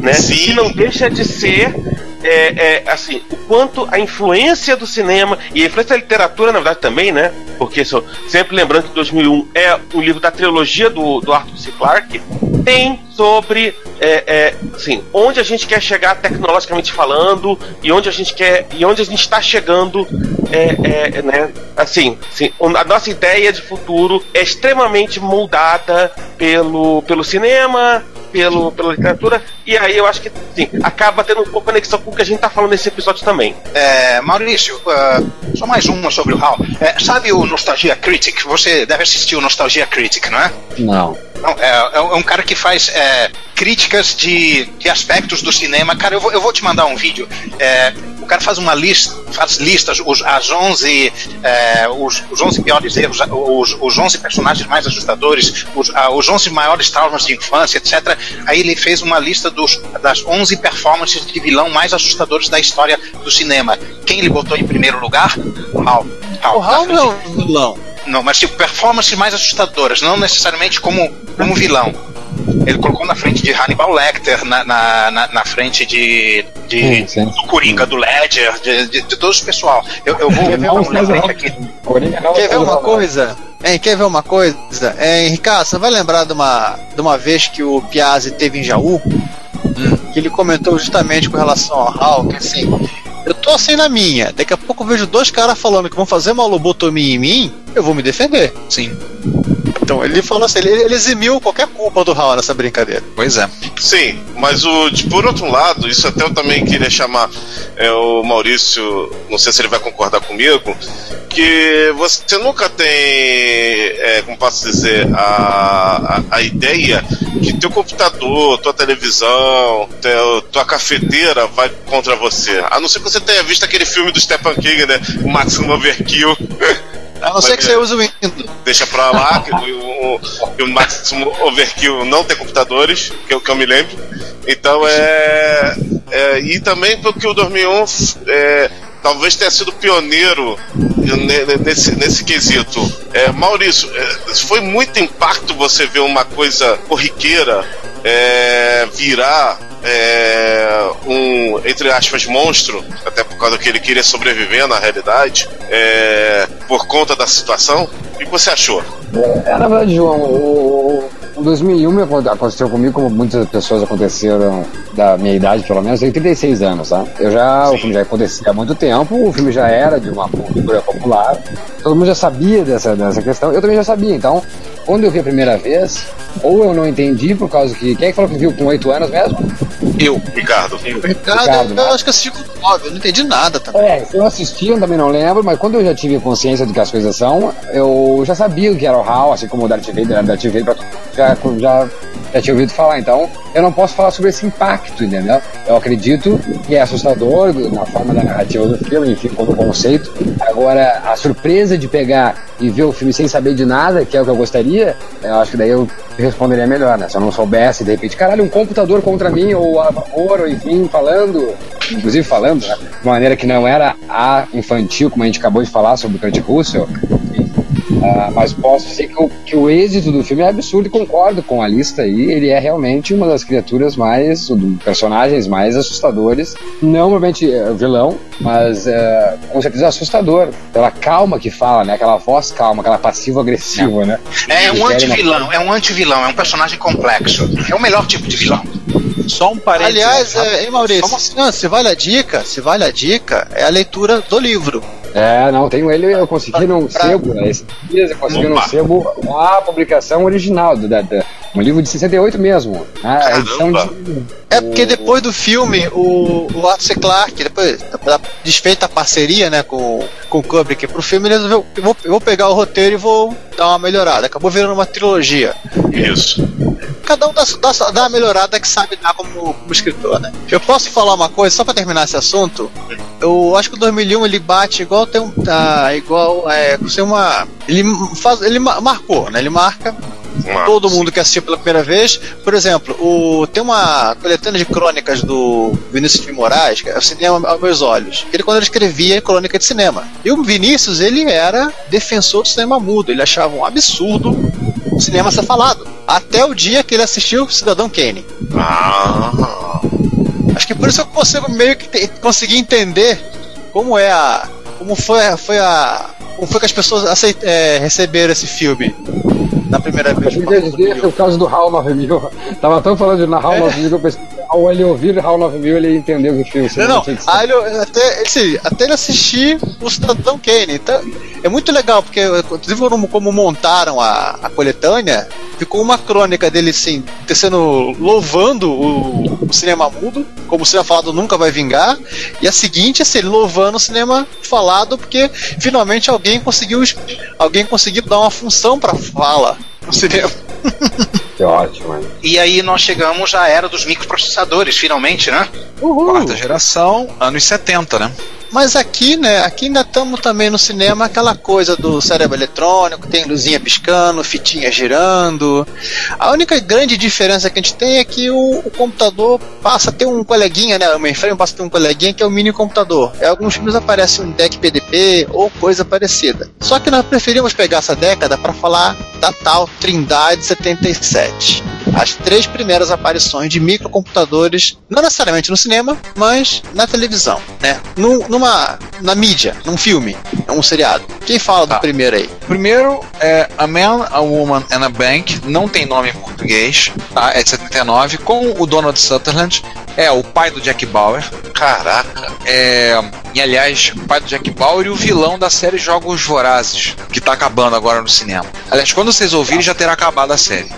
né? Que não deixa de ser é, é, assim, o quanto a influência do cinema e a influência da literatura, na verdade, também, né? Porque sempre lembrando que 2001 é o livro da trilogia do, do Arthur C. Clarke, tem sobre é, é, assim, onde a gente quer chegar tecnologicamente falando e onde a gente quer e onde a gente está chegando é, é, né, assim, assim, a nossa ideia de futuro é extremamente moldada pelo, pelo cinema pelo, pela literatura e aí eu acho que assim, acaba tendo um pouco conexão com o que a gente tá falando nesse episódio também É, Maurício, ah, só mais uma sobre o HAL. É, sabe o Nostalgia Critic? Você deve assistir o Nostalgia Critic, não é? Não. Não, é, é um é um cara que faz é, críticas de, de aspectos do cinema. Cara, eu vou, eu vou te mandar um vídeo. É, o cara faz uma lista, faz listas, os, as 11, é, os, os 11 piores erros, os, os 11 personagens mais assustadores, os, os 11 maiores traumas de infância, etc. Aí ele fez uma lista dos, das 11 performances de vilão mais assustadores da história do cinema. Quem ele botou em primeiro lugar? Hal. Hal. O Hal não é um vilão. Não, mas tipo, performances mais assustadoras, não necessariamente como, como vilão. Ele colocou na frente de Hannibal Lecter, na, na, na, na frente de, de Sim, sim. do Coringa, do Ledger, de, de, de todo esse pessoal. Eu, eu vou ver Não, um mas link não. aqui. Quer ver uma coisa? Hein, quer ver uma coisa? É, Ricardo, você vai lembrar de uma, de uma vez que o Piazzi teve em Jaú? Que ele comentou justamente com relação ao que assim, tô assim na minha, daqui a pouco eu vejo dois caras falando que vão fazer uma lobotomia em mim, eu vou me defender. Sim. Então ele falou assim, ele, ele eximiu qualquer culpa do Hal nessa brincadeira. Pois é. Sim, mas o, de, por outro lado, isso até eu também queria chamar é, o Maurício, não sei se ele vai concordar comigo, que você nunca tem, é, como posso dizer, a, a, a ideia que teu computador, tua televisão, teu, tua cafeteira vai contra você. A não ser que você tenha visto aquele filme do Stephen King, né? O Maximum Overkill. A não ser que você use o Windows. Deixa pra lá, que o, o, o Maximum Overkill não tem computadores, que eu, que eu me lembro. Então é, é. E também porque o 2001 é, talvez tenha sido pioneiro ne- nesse, nesse quesito. É, Maurício, é, foi muito impacto você ver uma coisa corriqueira é, virar é, um, entre aspas, monstro, até por causa que ele queria sobreviver na realidade, é, por conta da situação. O que você achou? É, na verdade, João, o, o 2001 me aconte- aconteceu comigo, como muitas pessoas aconteceram da minha idade, pelo menos, eu tenho 36 anos, tá? Eu já, o filme já acontecia há muito tempo, o filme já era de uma cultura popular, todo mundo já sabia dessa, dessa questão, eu também já sabia, então, quando eu vi a primeira vez, ou eu não entendi, por causa que. Quem é que falou que viu com 8 anos mesmo? Eu. Ricardo. Ricardo, Ricardo, eu né? acho que assisti com 9, eu não entendi nada também. É, eu assisti, eu também não lembro, mas quando eu já tive consciência do que as coisas são, eu já sabia o que era o HAL, assim como o Darth Vader era Darth Vader, já, já, já tinha ouvido falar. Então, eu não posso falar sobre esse impacto, entendeu? Eu acredito que é assustador na forma da narrativa do filme, enfim, como conceito. Agora, a surpresa de pegar e ver o filme sem saber de nada, que é o que eu gostaria, eu acho que daí eu responderia melhor, né? Se eu não soubesse, de repente, caralho, um computador contra mim, ou a vapor, ou enfim, falando, inclusive falando, né? De maneira que não era a infantil, como a gente acabou de falar sobre o Kurt Russell. Ah, mas posso dizer que o, que o êxito do filme é absurdo e concordo com a lista aí. Ele é realmente uma das criaturas mais, um personagens mais assustadores. Não realmente é, vilão, mas é, com certeza assustador. Pela calma que fala, né? Aquela voz calma, aquela passivo-agressiva, né? É um quer uma- anti-vilão, é um anti-vilão, é um personagem complexo. É o melhor tipo de vilão. Só um parênteses. Aliás, é, hein, Maurício, não, se vale a dica, se vale a dica, é a leitura do livro. É, não, tenho ele, eu consegui num sebo, né, esses dias eu consegui num Opa. sebo a publicação original, do, da, da- um livro de 68 mesmo. né, A edição de. É porque depois do filme, o, o Arthur C. Clarke, depois da desfeita a parceria né, com, com o Kubrick pro filme, ele resolveu, eu vou, eu vou pegar o roteiro e vou dar uma melhorada. Acabou virando uma trilogia. Isso. Cada um dá, dá, dá uma melhorada que sabe dar como, como escritor, né? Eu posso falar uma coisa, só pra terminar esse assunto? Eu acho que o 2001 ele bate igual tem um. Tá, igual. É, ser uma. Ele faz. Ele ma- marcou, né? Ele marca todo mundo que assistiu pela primeira vez. Por exemplo, o, tem uma coletânea de crônicas do Vinícius de Moraes, que é o cinema aos meus olhos. Ele, quando ele escrevia crônica de cinema. E o Vinícius, ele era defensor do cinema mudo. Ele achava um absurdo o cinema ser falado. Até o dia que ele assistiu Cidadão Kane. Ah, Acho que por isso eu consigo meio que conseguir entender como é a. Como foi, foi a. Como foi que as pessoas aceit, é, receberam esse filme na primeira vez. Eu queria dizer que o caso do HAL 9000. Tava tão falando de na HAL 9000 que eu pensei ao ele ouvir HAL 9000 ele ia entender o filme. Não, não. Ele, até, esse, até ele assistir o Cidadão Kane. Então, é muito legal, porque inclusive como, como montaram a, a coletânea, ficou uma crônica dele assim, tecendo, louvando o, o cinema mudo, como o cinema falado nunca vai vingar, e a seguinte, assim, louvando o cinema falado, porque finalmente alguém conseguiu alguém conseguiu dar uma função pra fala no cinema. Que ótimo, hein? E aí nós chegamos à era dos microprocessadores, finalmente, né? Quarta geração, anos 70, né? Mas aqui, né, aqui ainda estamos também no cinema aquela coisa do cérebro eletrônico, tem luzinha piscando, fitinha girando. A única grande diferença que a gente tem é que o, o computador passa a ter um coleguinha, né, o mainframe passa a ter um coleguinha que é o mini computador. Em alguns filmes aparece um deck PDP ou coisa parecida. Só que nós preferimos pegar essa década para falar da tal Trindade 77. As três primeiras aparições de microcomputadores, não necessariamente no cinema, mas na televisão, né? No, numa, na mídia, num filme, um seriado. Quem fala do primeiro aí? Primeiro é A Man, a Woman and a Bank, não tem nome em português, tá? É de 79, com o Donald Sutherland, é o pai do Jack Bauer. Caraca. É, e aliás, o pai do Jack Bauer e o vilão da série Jogos Vorazes, que tá acabando agora no cinema. Aliás, quando vocês ouvirem, já terá acabado a série.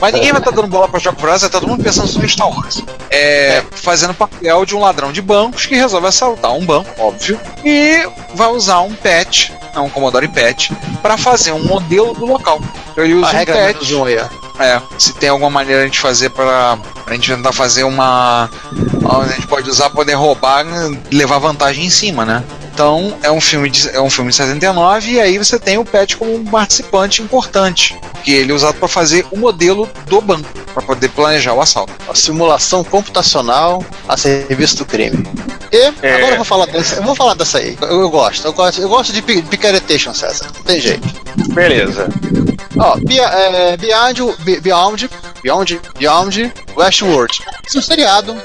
Mas ninguém vai estar dando bola pra Jogos Vorazes, tá todo mundo pensando sobre Star Wars. É, fazendo papel de um ladrão de bancos que resolve assaltar um banco, óbvio, e vai usar um patch, não, um Commodore patch, para fazer um modelo do local. Então ele usa A um patch. um. É, se tem alguma maneira a gente fazer pra, pra gente tentar fazer uma. a gente pode usar, poder roubar e levar vantagem em cima, né? Então é um filme de, é um filme de 79 e aí você tem o Pet como um participante importante, que ele é usado para fazer o modelo do banco, para poder planejar o assalto. A simulação computacional a serviço do crime. E agora eu vou falar dessa, eu vou falar dessa aí. Eu, eu gosto, eu gosto, eu gosto de pi- picaretation, César. Não tem jeito. Beleza. Ó, Be- é, Beyond, Be- Beyond, Beyond, Beyond Westworld. Esse é um seriado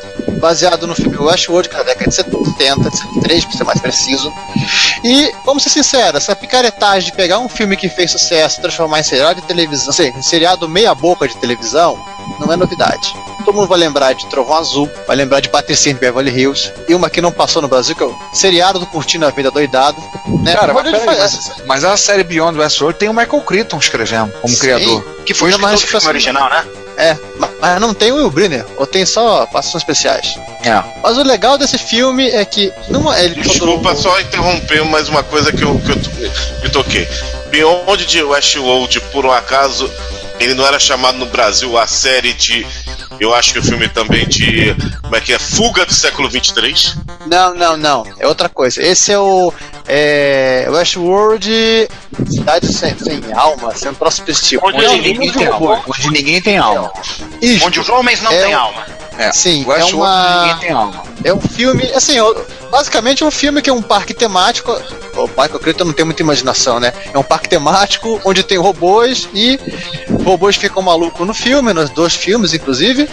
baseado no filme Westworld, que é da década de 70, de 73, pra ser mais preciso. E, vamos ser sinceros, essa picaretagem de pegar um filme que fez sucesso e transformar em seriado de televisão, assim, em seriado meia-boca de televisão, não é novidade. Todo mundo vai lembrar de Trovão Azul, vai lembrar de Patricinha de Beverly Hills, e uma que não passou no Brasil, que é o seriado do Curtindo a Vida Doidado. Né? Cara, mas, peraí, mas, mas a série Beyond Westworld tem o Michael Crichton escrevendo como Sim. criador. Que foi o do filme original, né? É, ma- mas não tem o Will Brynner, ou tem só participações especiais. É. Mas o legal desse filme é que numa, ele Desculpa só interromper mais uma coisa que eu, que eu me toquei. Beyond de Westworld, por um acaso, ele não era chamado no Brasil a série de. Eu acho que o filme também de. Como é que é? Fuga do século 23. Não, não, não. É outra coisa. Esse é o é, Westworld Cidade sem, sem alma, sem troço desse tipo. Onde ninguém tem alma. Onde ninguém tem alma. Isso. Onde os homens não É têm um- alma. É. Sim, é uma. ninguém tem alma. É um filme, assim, basicamente é um filme que é um parque temático. O Michael Crichton não tem muita imaginação, né? É um parque temático onde tem robôs e robôs ficam malucos no filme, nos dois filmes, inclusive.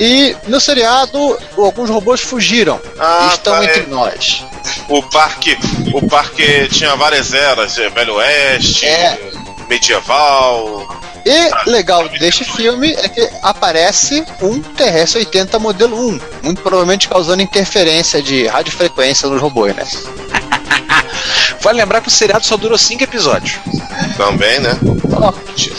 E no seriado, alguns robôs fugiram Ah, e estão tá, entre é. nós. O parque. O parque tinha várias eras, é, Velho Oeste, É. medieval. E legal deste filme é que aparece um TRS-80 modelo 1, muito provavelmente causando interferência de radiofrequência nos robôs, né? Vale lembrar que o seriado só durou cinco episódios. Também, né?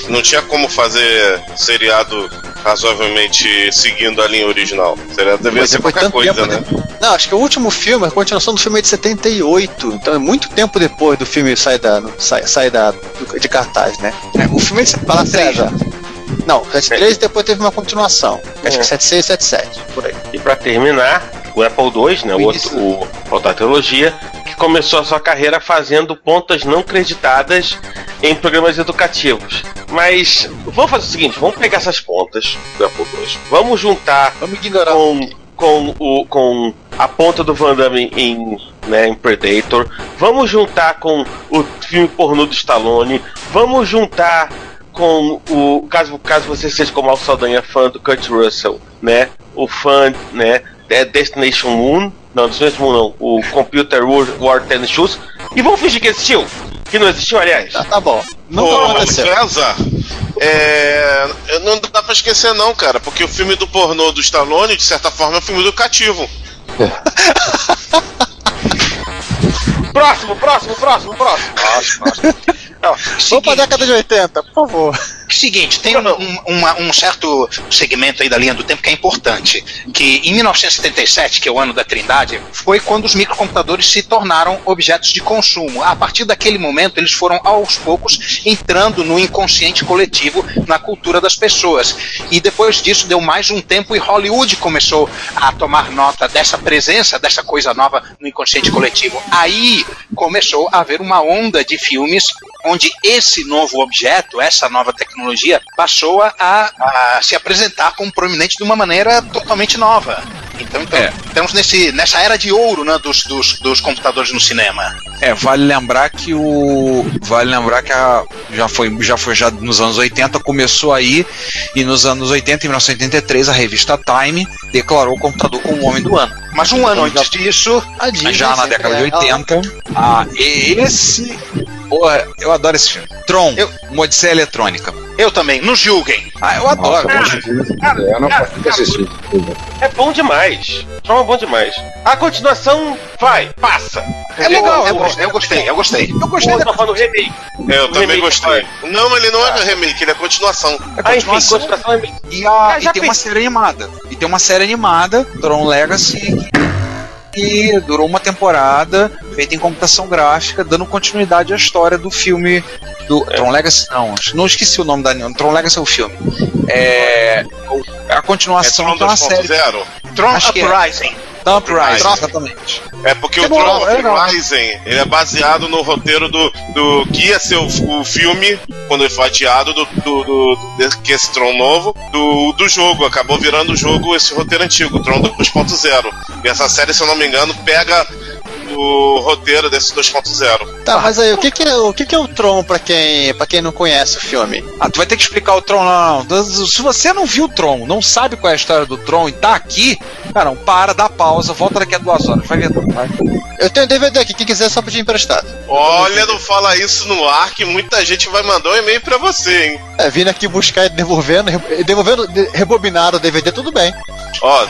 Não tinha como fazer seriado razoavelmente seguindo a linha original. Seriado devia Mas ser tanto coisa, tempo, né? Não, acho que o último filme, a continuação do filme é de 78, então é muito tempo depois do filme sair da, sai, sair da, de cartaz, né? É, o filme é de Fala 73. César. Não, 73 depois teve uma continuação. Acho É. que 76 e 77, por aí. E pra terminar, o Apple II, né, o outro, o, o da trilogia, que começou a sua carreira fazendo pontas não creditadas em programas educativos. Mas vamos fazer o seguinte, vamos pegar essas pontas II, vamos juntar Vamos com, com, o, com a ponta do Van Damme em, né, em Predator, vamos juntar com o filme pornô do Stallone, vamos juntar com o caso caso você seja como Al Saldanha fã do Kurt Russell, né? O fã, né? Da Destination Moon, não, Destination Moon não, o Computer War, War Tennis Shoes, e vamos fingir que existiu, que não existiu, aliás. Tá, tá bom. Não Pô, aconteceu. César, é, não dá pra esquecer não, cara, porque o filme do pornô do Stallone, de certa forma, é um filme educativo. Próximo, próximo, próximo, próximo. Ó, Vamos seguinte, pra década de 80, por favor. Seguinte, tem um, um- um certo segmento aí da linha do tempo que é importante. Que em 1977, que é o ano da Trindade, foi quando os microcomputadores se tornaram objetos de consumo. A partir daquele momento, eles foram aos poucos entrando no inconsciente coletivo, na cultura das pessoas. E depois disso deu mais um tempo e Hollywood começou a tomar nota dessa presença, dessa coisa nova no inconsciente coletivo. Aí começou a haver uma onda de filmes onde esse novo objeto, essa nova tecnologia, passou a, a se apresentar como proeminente de uma maneira totalmente nova. Então, então É. estamos nesse, nessa era de ouro né, dos, dos, dos computadores no cinema. É, vale lembrar que o. Vale lembrar que a, já foi, já foi já nos anos 80, começou aí, e nos anos 80, em 1983, a revista Time declarou o computador como o homem do ano. Mas um ano antes disso, A Disney já na década de é- 80. Ah, e esse. Porra, eu adoro esse filme. Tron, Eu- uma Odisseia Eletrônica. eu também, nos julguem. Ah, eu adoro. Nossa, eu não cara, assistir. É bom demais. Tron é bom demais. A continuação, vai, passa. É legal, eu, gostei, eu gostei, eu gostei. Eu gostei tá falando remake. É, eu também remake gostei. Não, ele não é remake, ele é continuação. Ah, enfim, continuação. continuação remake. E, a, Ah, e tem uma série animada. E tem uma série animada, Tron Legacy, que durou uma temporada, feita em computação gráfica, dando continuidade à história do filme do Tron Legacy. Não, não esqueci o nome da Tron Legacy é o filme. É a É continuação Tron de uma série. 2.0. Tron Acho é. Uprising. Dump Rise, Tron- exatamente. É porque É o bom, Tron é. Rising, ele é baseado no roteiro do, do que ia ser o, o filme, quando ele foi adiado, do, do, do- desse- que esse Tron novo, do, do jogo. Acabou virando o jogo esse roteiro antigo, Tron 2.0. E essa série, se eu não me engano, pega o roteiro desse 2.0. Tá, mas aí, o que que é o, que que é o Tron pra quem, pra quem não conhece o filme? Ah, tu vai ter que explicar o Tron, não. Se você não viu o Tron, não sabe qual é a história do Tron e tá aqui, cara, não, para, dá pausa, volta daqui a duas horas, vai ver. Vai. Eu tenho DVD aqui, quem quiser só pedir emprestado. Olha, não fala isso no ar que muita gente vai mandar um e-mail pra você, hein? É, vindo aqui buscar e devolvendo, devolvendo, de- rebobinado o DVD, tudo bem. Ó,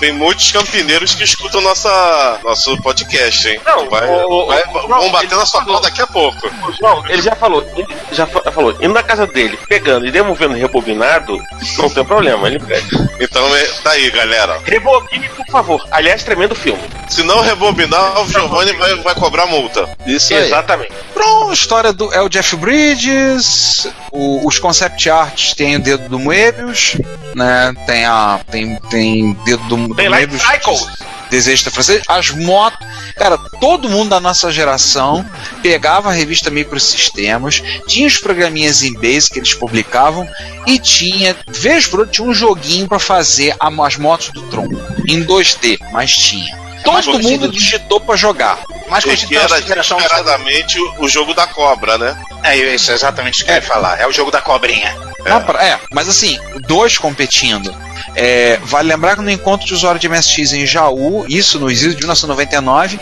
tem muitos campineiros que escutam nossa, nosso podcast, hein? Não, vai, o- o- vai- o- vão ele bater na sua falou. porta daqui a pouco. O João, ele já falou, ele já fa- falou, indo na casa dele, pegando e devolvendo rebobinado, não tem problema, ele pega. Então é, tá aí, galera. Rebobine, por favor. Aliás, tremendo filme. Se não rebobinar, o Giovanni vai, vai cobrar multa. Isso aí. Exatamente. Pronto, a história do é o Jeff Bridges, o- os concept arts tem o dedo do Moebius, né? Tem a tem tem dedo do, do Tem Light Moebius. Cycles. Desejo da francês, as motos, cara, todo mundo da nossa geração pegava a revista Microsistemas, tinha os programinhas em Basic que eles publicavam e tinha, vez por tinha um joguinho pra fazer a- as motos do Tron em 2D, mas tinha. Todo conhecido- mundo digitou pra jogar. Mais E que era desesperadamente o, jogo da cobra, né? É isso, é exatamente o que eu ia falar. É o jogo da cobrinha. É, pra- é, mas assim, dois competindo. É, vale lembrar que no encontro de usuário de MSX em Jaú, isso no ISIS de 1999,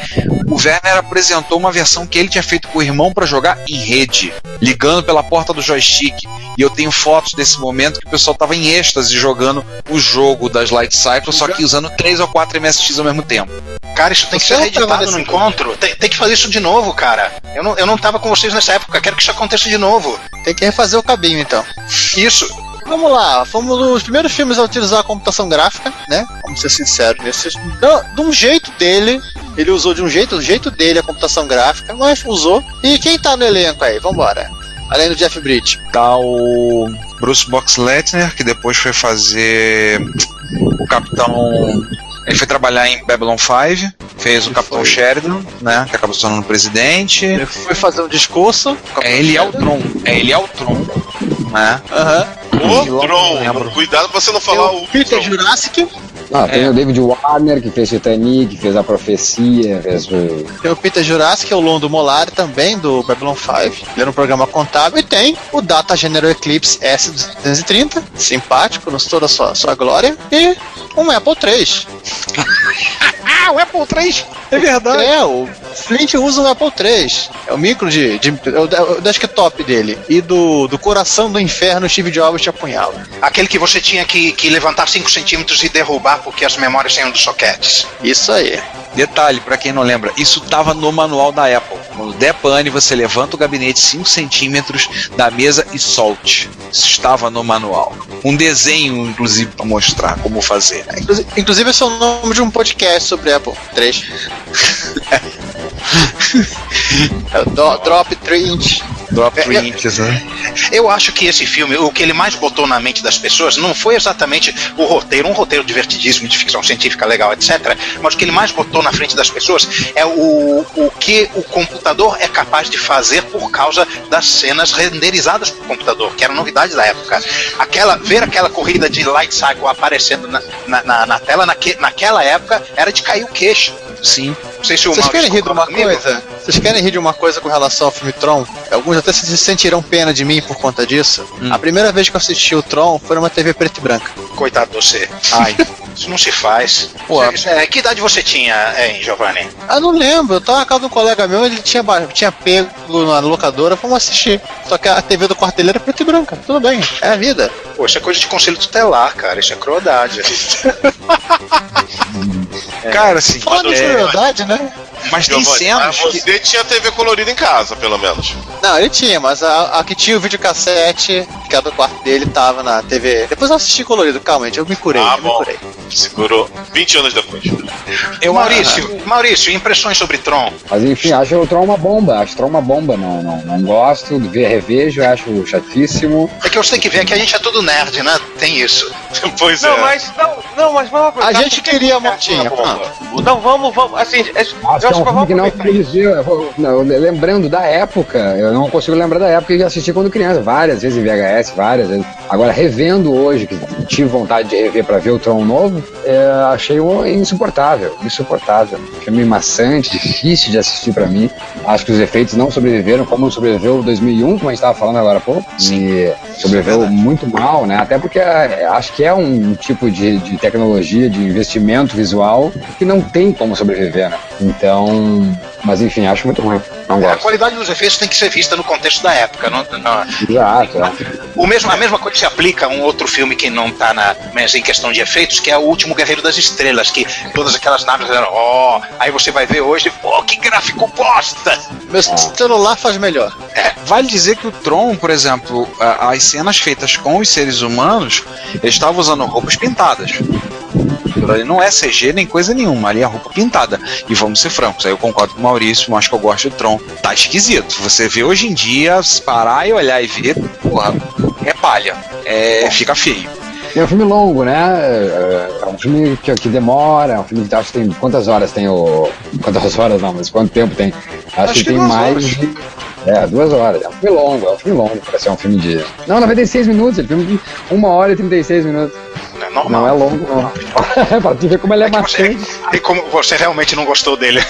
o Werner apresentou uma versão que ele tinha feito com o irmão para jogar em rede, ligando pela porta do joystick. E eu tenho fotos desse momento que o pessoal tava em êxtase jogando o jogo das Light Cycles, só que usando três ou quatro MSX ao mesmo tempo. Cara, isso tem que ser reeditado no encontro. Tem, tem que fazer isso de novo, cara. Eu não, eu não tava com vocês nessa época, quero que isso aconteça de novo. Tem que refazer o cabinho então. Isso. Vamos lá, fomos os primeiros filmes a utilizar a computação gráfica, né? Vamos ser sinceros nesse. Não, De um jeito dele, ele usou de um jeito, do jeito dele a computação gráfica, mas usou. E quem tá no elenco aí? Vambora. Além do Jeff Bridges. Tá o Bruce Boxleitner, que depois foi fazer o Capitão. Ele foi trabalhar em Babylon 5, fez o Capitão Sheridan, né? Que acabou se tornando presidente. Ele foi fazer um discurso. É, ele é o Tron. É, ele é o Tron. Né? Aham. O Tron. Cuidado pra você não falar o Peter Tron. Jurassic. Ah, tem É. o David Warner, que fez Titanic, fez A Profecia, fez o... Tem o Peter Jurassic, é o Londo Molari também, do Babylon 5. Ele era um programa contábil. E tem o Data General Eclipse S230, simpático, nos toda a sua, sua glória. E um Apple III. Ah, o Apple 3! É verdade. É, o Flint usa o Apple III. É o micro de. de é o, é o desktop dele. E do, do coração do inferno, Steve Jobs te apunhala. Aquele que você tinha que, que levantar 5 centímetros e derrubar porque as memórias saíam dos soquetes. Isso aí. Detalhe, pra quem não lembra, isso tava no manual da Apple. Quando der pane, você levanta o gabinete 5 centímetros da mesa e solte. Isso estava no manual. Um desenho, inclusive, pra mostrar como fazer. Inclusive, inclusive esse é o nome de um podcast sobre Apple 3. é o Do- Drop 3 Inch. Drop É, 3 é- inches, né? Eu acho que esse filme, o que ele mais botou na mente das pessoas, não foi exatamente o roteiro, um roteiro divertidíssimo de ficção científica legal, etc. Mas o que ele mais botou na frente das pessoas é o, o que o computador é capaz de fazer por causa das cenas renderizadas por computador, que era novidade da época. Aquela, ver aquela corrida de light cycle aparecendo na, na, na- na tela naque, naquela época era de cair o queixo. Sim. Não sei se o Vocês querem rir de uma comigo. coisa? Vocês querem rir de uma coisa com relação ao filme Tron? Alguns até se sentirão pena de mim por conta disso. Hum. A primeira vez que eu assisti o Tron foi numa TV preta e branca. Coitado de você. Ai. Isso não se faz. Pô. Cê- cê- que idade você tinha, hein, Giovanni? Ah, não lembro. Eu tava na casa de um colega meu, ele tinha, tinha pego na locadora, fomos assistir. Só que a TV do quarto dele era preta e branca. Tudo bem, é a vida. Pô, isso é coisa de conselho tutelar, cara. Isso é crueldade. Cara, assim. Falando de é, crueldade, né? mas tem Giovanni, cenas mas que. você tinha TV colorida em casa, pelo menos. Não, ele tinha, mas a, a que tinha o videocassete, que era do quarto dele, tava na TV. Depois eu assisti colorido, calma, gente, eu me curei, Ah, eu me bom. curei. Segurou 20 anos depois. Eu, Maurício, Maurício, impressões sobre Tron. Mas enfim, acho o Tron uma bomba, acho o Tron uma bomba, não, não, não gosto, ver, revejo, acho chatíssimo. É que você tem que ver que a gente é tudo nerd, né? Tem isso. Pois Não, é. mas não, não, mas vamos aproveitar. A gente queria que a motinha, uma bomba? Não, vamos, vamos, assim, é- eu Acho acho que é um que filme vamos que não eu vou- não, lembrando da época, eu não consigo lembrar da época que eu assisti quando criança, várias vezes em VHS, várias vezes. Agora, revendo hoje, que tive vontade de rever pra ver o Tron novo, é, achei insuportável, insuportável. Filme maçante, difícil de assistir pra mim. Acho que os efeitos não sobreviveram como sobreviveu o 2001, como a gente tava falando agora há pouco. E sobreviveu muito mal, né? Até porque é, acho que é um tipo de, de tecnologia, de investimento visual que não tem como sobreviver, né? Então, mas enfim, acho muito ruim. Não A gosto. qualidade dos efeitos tem que ser vista no contexto da época. Não, não- Exato, é. o mesmo, a mesma coisa se aplica a um outro filme que não tá na, mas em questão de efeitos, que é o Último Guerreiro das Estrelas, que todas aquelas naves eram, ó, aí você vai ver hoje, pô, que gráfico bosta! Meu celular faz melhor. Vale dizer que o Tron, por exemplo, a- as cenas feitas com os seres humanos, eles estavam usando roupas pintadas. Aquilo ali não é CG nem coisa nenhuma, ali é roupa pintada. E vamos ser francos, aí eu concordo com o Maurício, acho que eu gosto do Tron. Tá esquisito. Você vê hoje em dia, se parar e olhar e ver, porra, é palha. É, fica feio. É um filme longo, né? É é um filme que, que demora, é um filme que acho que tem. Quantas horas tem o. Quantas horas não, mas quanto tempo tem? Acho, Acho que, que tem mais. horas. É, duas horas. É um filme longo, é um filme longo pra ser um filme de. Não, 96 minutos, ele filme de uma hora e 36 minutos. Não é normal. Não é longo, não. pra tu ver como ele é, É que você, maçante. e como você realmente não gostou dele.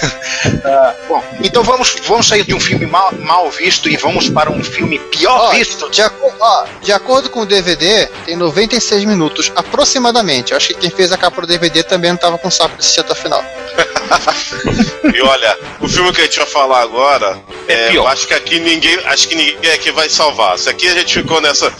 Ah, bom, então vamos, vamos sair de um filme mal, mal visto e vamos para um filme pior Ó, visto. de, aco- ó, de acordo com o DVD, tem 96 minutos aproximadamente. Eu acho que quem fez a capa do DVD também não tava com saco de assistir até o final. E olha, o filme que a gente vai falar agora, é, pior. eu acho que aqui ninguém, acho que ninguém aqui vai salvar. Se aqui a gente ficou nessa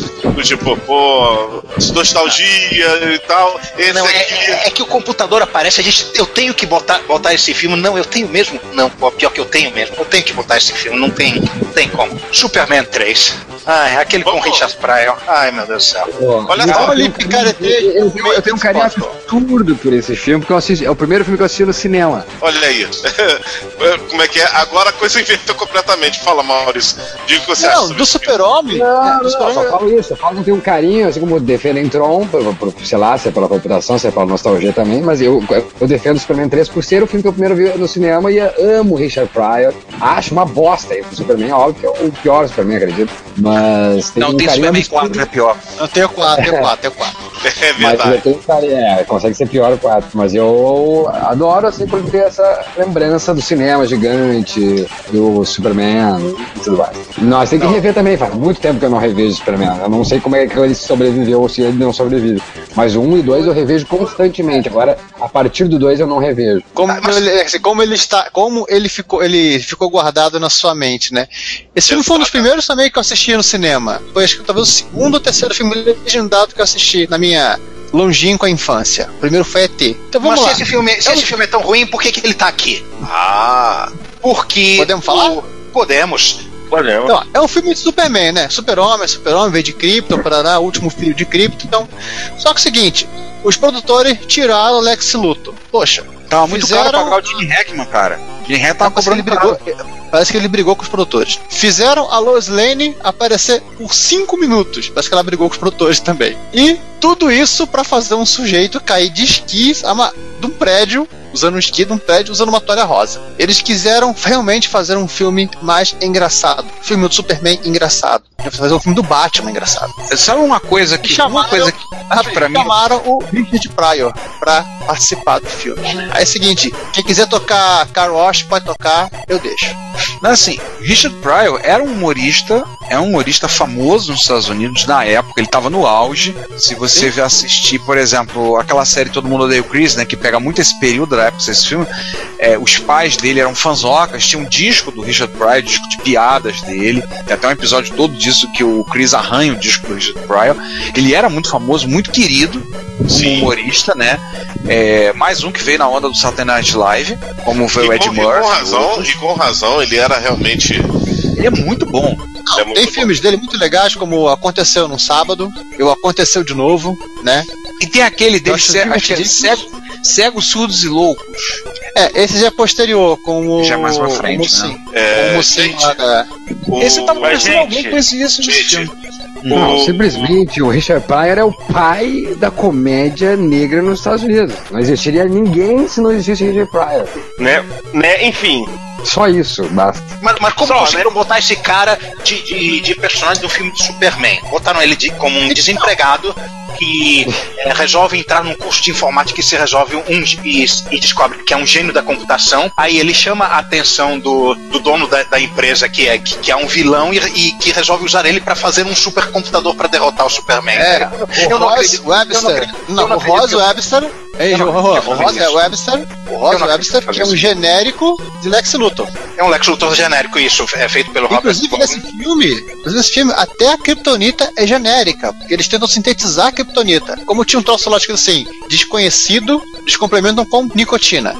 tipo, pô, nostalgia e tal, esse Não, é, aqui é- é que o computador aparece, a gente, eu tenho que botar, botar esse filme. Não, eu tenho mesmo. Não, pior que eu tenho mesmo. Eu tenho que botar esse filme. Não tem, não tem como. Superman 3. Ai, aquele com Richard Pryor. Ai, meu Deus do céu. Olha eu, só, eu, eu, eu, eu tenho um carinho absurdo por esse filme, porque eu assisti, é o primeiro filme que eu assisti no cinema. olha aí. Como é que é? Agora a coisa inverteu completamente. Fala, Maurício. Diga o que você acha. Não, sobre do. Super-Homem. é, Não, do não, Super-Homem só falo isso, eu falo que eu tenho um carinho, assim como defendem Tron, por, por, sei lá, se é pela reputação, se é pela nostalgia também, mas eu, eu defendo o Superman 3 por ser o filme que eu primeiro vi no cinema e eu amo o Richard Pryor. Acho uma bosta aí o Superman, óbvio que é o pior Superman, acredito. Mas tem Não, um tem Superman absurdo. 4, é pior. Eu tenho quatro, tenho quatro, tenho quatro. É Mas verdade. eu tenho carinho, é, consegue ser pior o 4, mas eu adoro assim por ter essa lembrança do cinema gigante, do Superman e tudo mais. Nós tem que rever também, faz muito tempo que eu não revejo Superman. Eu não sei como é que ele sobreviveu ou se ele não sobrevive. Mas o 1 e 2 eu revejo constantemente. Agora, a partir do 2 eu não revejo. Como, ele, assim, como ele está, como ele ficou, ele ficou guardado na sua mente, né? Esse filme foi um dos primeiros também que eu assisti no cinema. Foi acho que talvez o segundo ou terceiro filme legendado que eu assisti na minha longínqua infância. O primeiro foi ET. Então vamos Mas lá. se esse filme, se Eu esse filme é tão ruim, por que, que ele tá aqui? Ah, Porque. Podemos falar? o- Podemos. Podemos. Então, é um filme de Superman, né? Super-Homem, Super-Homem, veio de Krypton, parará, último filho de Krypton. Então, só que é o seguinte, os produtores tiraram o Lex Luthor. Poxa, Tava muito Fizeram- caro pagar o Gene Hackman, cara. Gene Hackman tava parece que, ele brigou, parece que ele brigou com os produtores. Fizeram a Lois Lane aparecer por 5 minutos. Parece que ela brigou com os produtores também. E tudo isso pra fazer um sujeito cair de esquis ama- de um prédio, usando um esqui de um prédio, usando uma toalha rosa. Eles quiseram realmente fazer um filme mais engraçado. Um filme do Superman engraçado. Fazer um filme do Batman engraçado. Sabe uma coisa que. Uma Chamaram- coisa que, que pra mim. chamaram o Richard Pryor pra participar do filme. Aí é o seguinte, quem quiser tocar Car Wash pode tocar, eu deixo. Não, assim, Richard Pryor era um humorista, é um humorista famoso nos Estados Unidos na época, ele tava no auge. Se você vier assistir, por exemplo, aquela série Todo Mundo Odeia o Chris, né, que pega muito esse período da época desse filme, é, os pais dele eram fanzocas, tinha um disco do Richard Pryor, disco de piadas dele, tem até um episódio todo disso que o Chris arranha o disco do Richard Pryor. Ele era muito famoso, muito querido, como humorista, né? É, mais um que veio na onda do Saturday Night Live, como foi o e Ed com, e Murphy. com razão, e com razão, ele era realmente. Ele é muito bom. é muito Tem bom. filmes dele muito legais, como Aconteceu num Sábado, e o Aconteceu de Novo, né? E tem aquele dele, é divertidíssimo. cego, cegos, surdos e loucos. É, esse já é posterior, com o. Já é mais pra frente, o Mocinho. né? É, o Mocinho gente, da- o- Esse eu tava conversando alguém com esse isso nesse gente, filme. Não, o- simplesmente o Richard Pryor é o pai da comédia negra nos Estados Unidos. Não existiria ninguém se não existisse Richard Pryor. Né? né? Enfim, Só isso, basta. Mas, mas como Só, conseguiram botar esse cara de, de, de personagem do filme do Superman? Botaram ele de- como um desempregado que é, resolve entrar num curso de informática e se resolve um e, e descobre que é um gênio da computação. Aí ele chama a atenção do, do dono da, da empresa, que é, que, que é um vilão, e, e que resolve usar ele para fazer um supercomputador para derrotar o Superman. É, o não Ross acredito. Webster. não Não, não o Ross Webster. Ei, não o Ross é. Webster. O Ross não Webster, que é um genérico de Lex Luthor. É um Lex Luthor genérico, isso, é feito pelo Robert Inclusive Downey. nesse filme, inclusive nesse filme, até a Kryptonita é genérica, porque eles tentam sintetizar a Kryptonita. Como tinha um troço lá escrito assim, desconhecido, eles complementam com nicotina.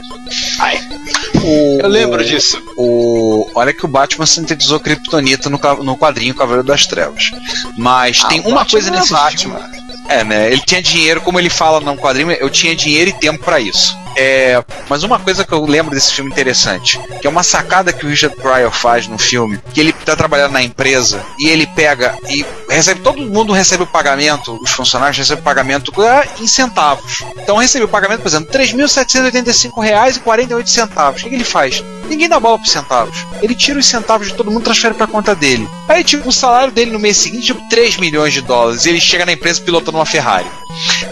O- Eu lembro disso. O, olha que o Batman sintetizou Kryptonita no, no quadrinho Cavaleiro das Trevas. Mas Ah, tem uma Batman coisa é nesse Batman. filme. É, né? Ele tinha dinheiro, como ele fala no quadrinho, eu tinha dinheiro e tempo pra isso. É, mas uma coisa que eu lembro desse filme interessante, que é uma sacada que o Richard Pryor faz no filme, que ele tá trabalhando na empresa e ele pega e recebe, todo mundo recebe o pagamento, os funcionários recebem o pagamento ah, em centavos. Então recebe o pagamento, por exemplo, R$ 3.785,48 O que, que ele faz? Ninguém dá bola pros centavos. Ele tira os centavos de todo mundo e transfere pra conta dele. Aí, tipo, o salário dele no mês seguinte, tipo, 3 milhões de dólares. E ele chega na empresa pilotando uma Ferrari.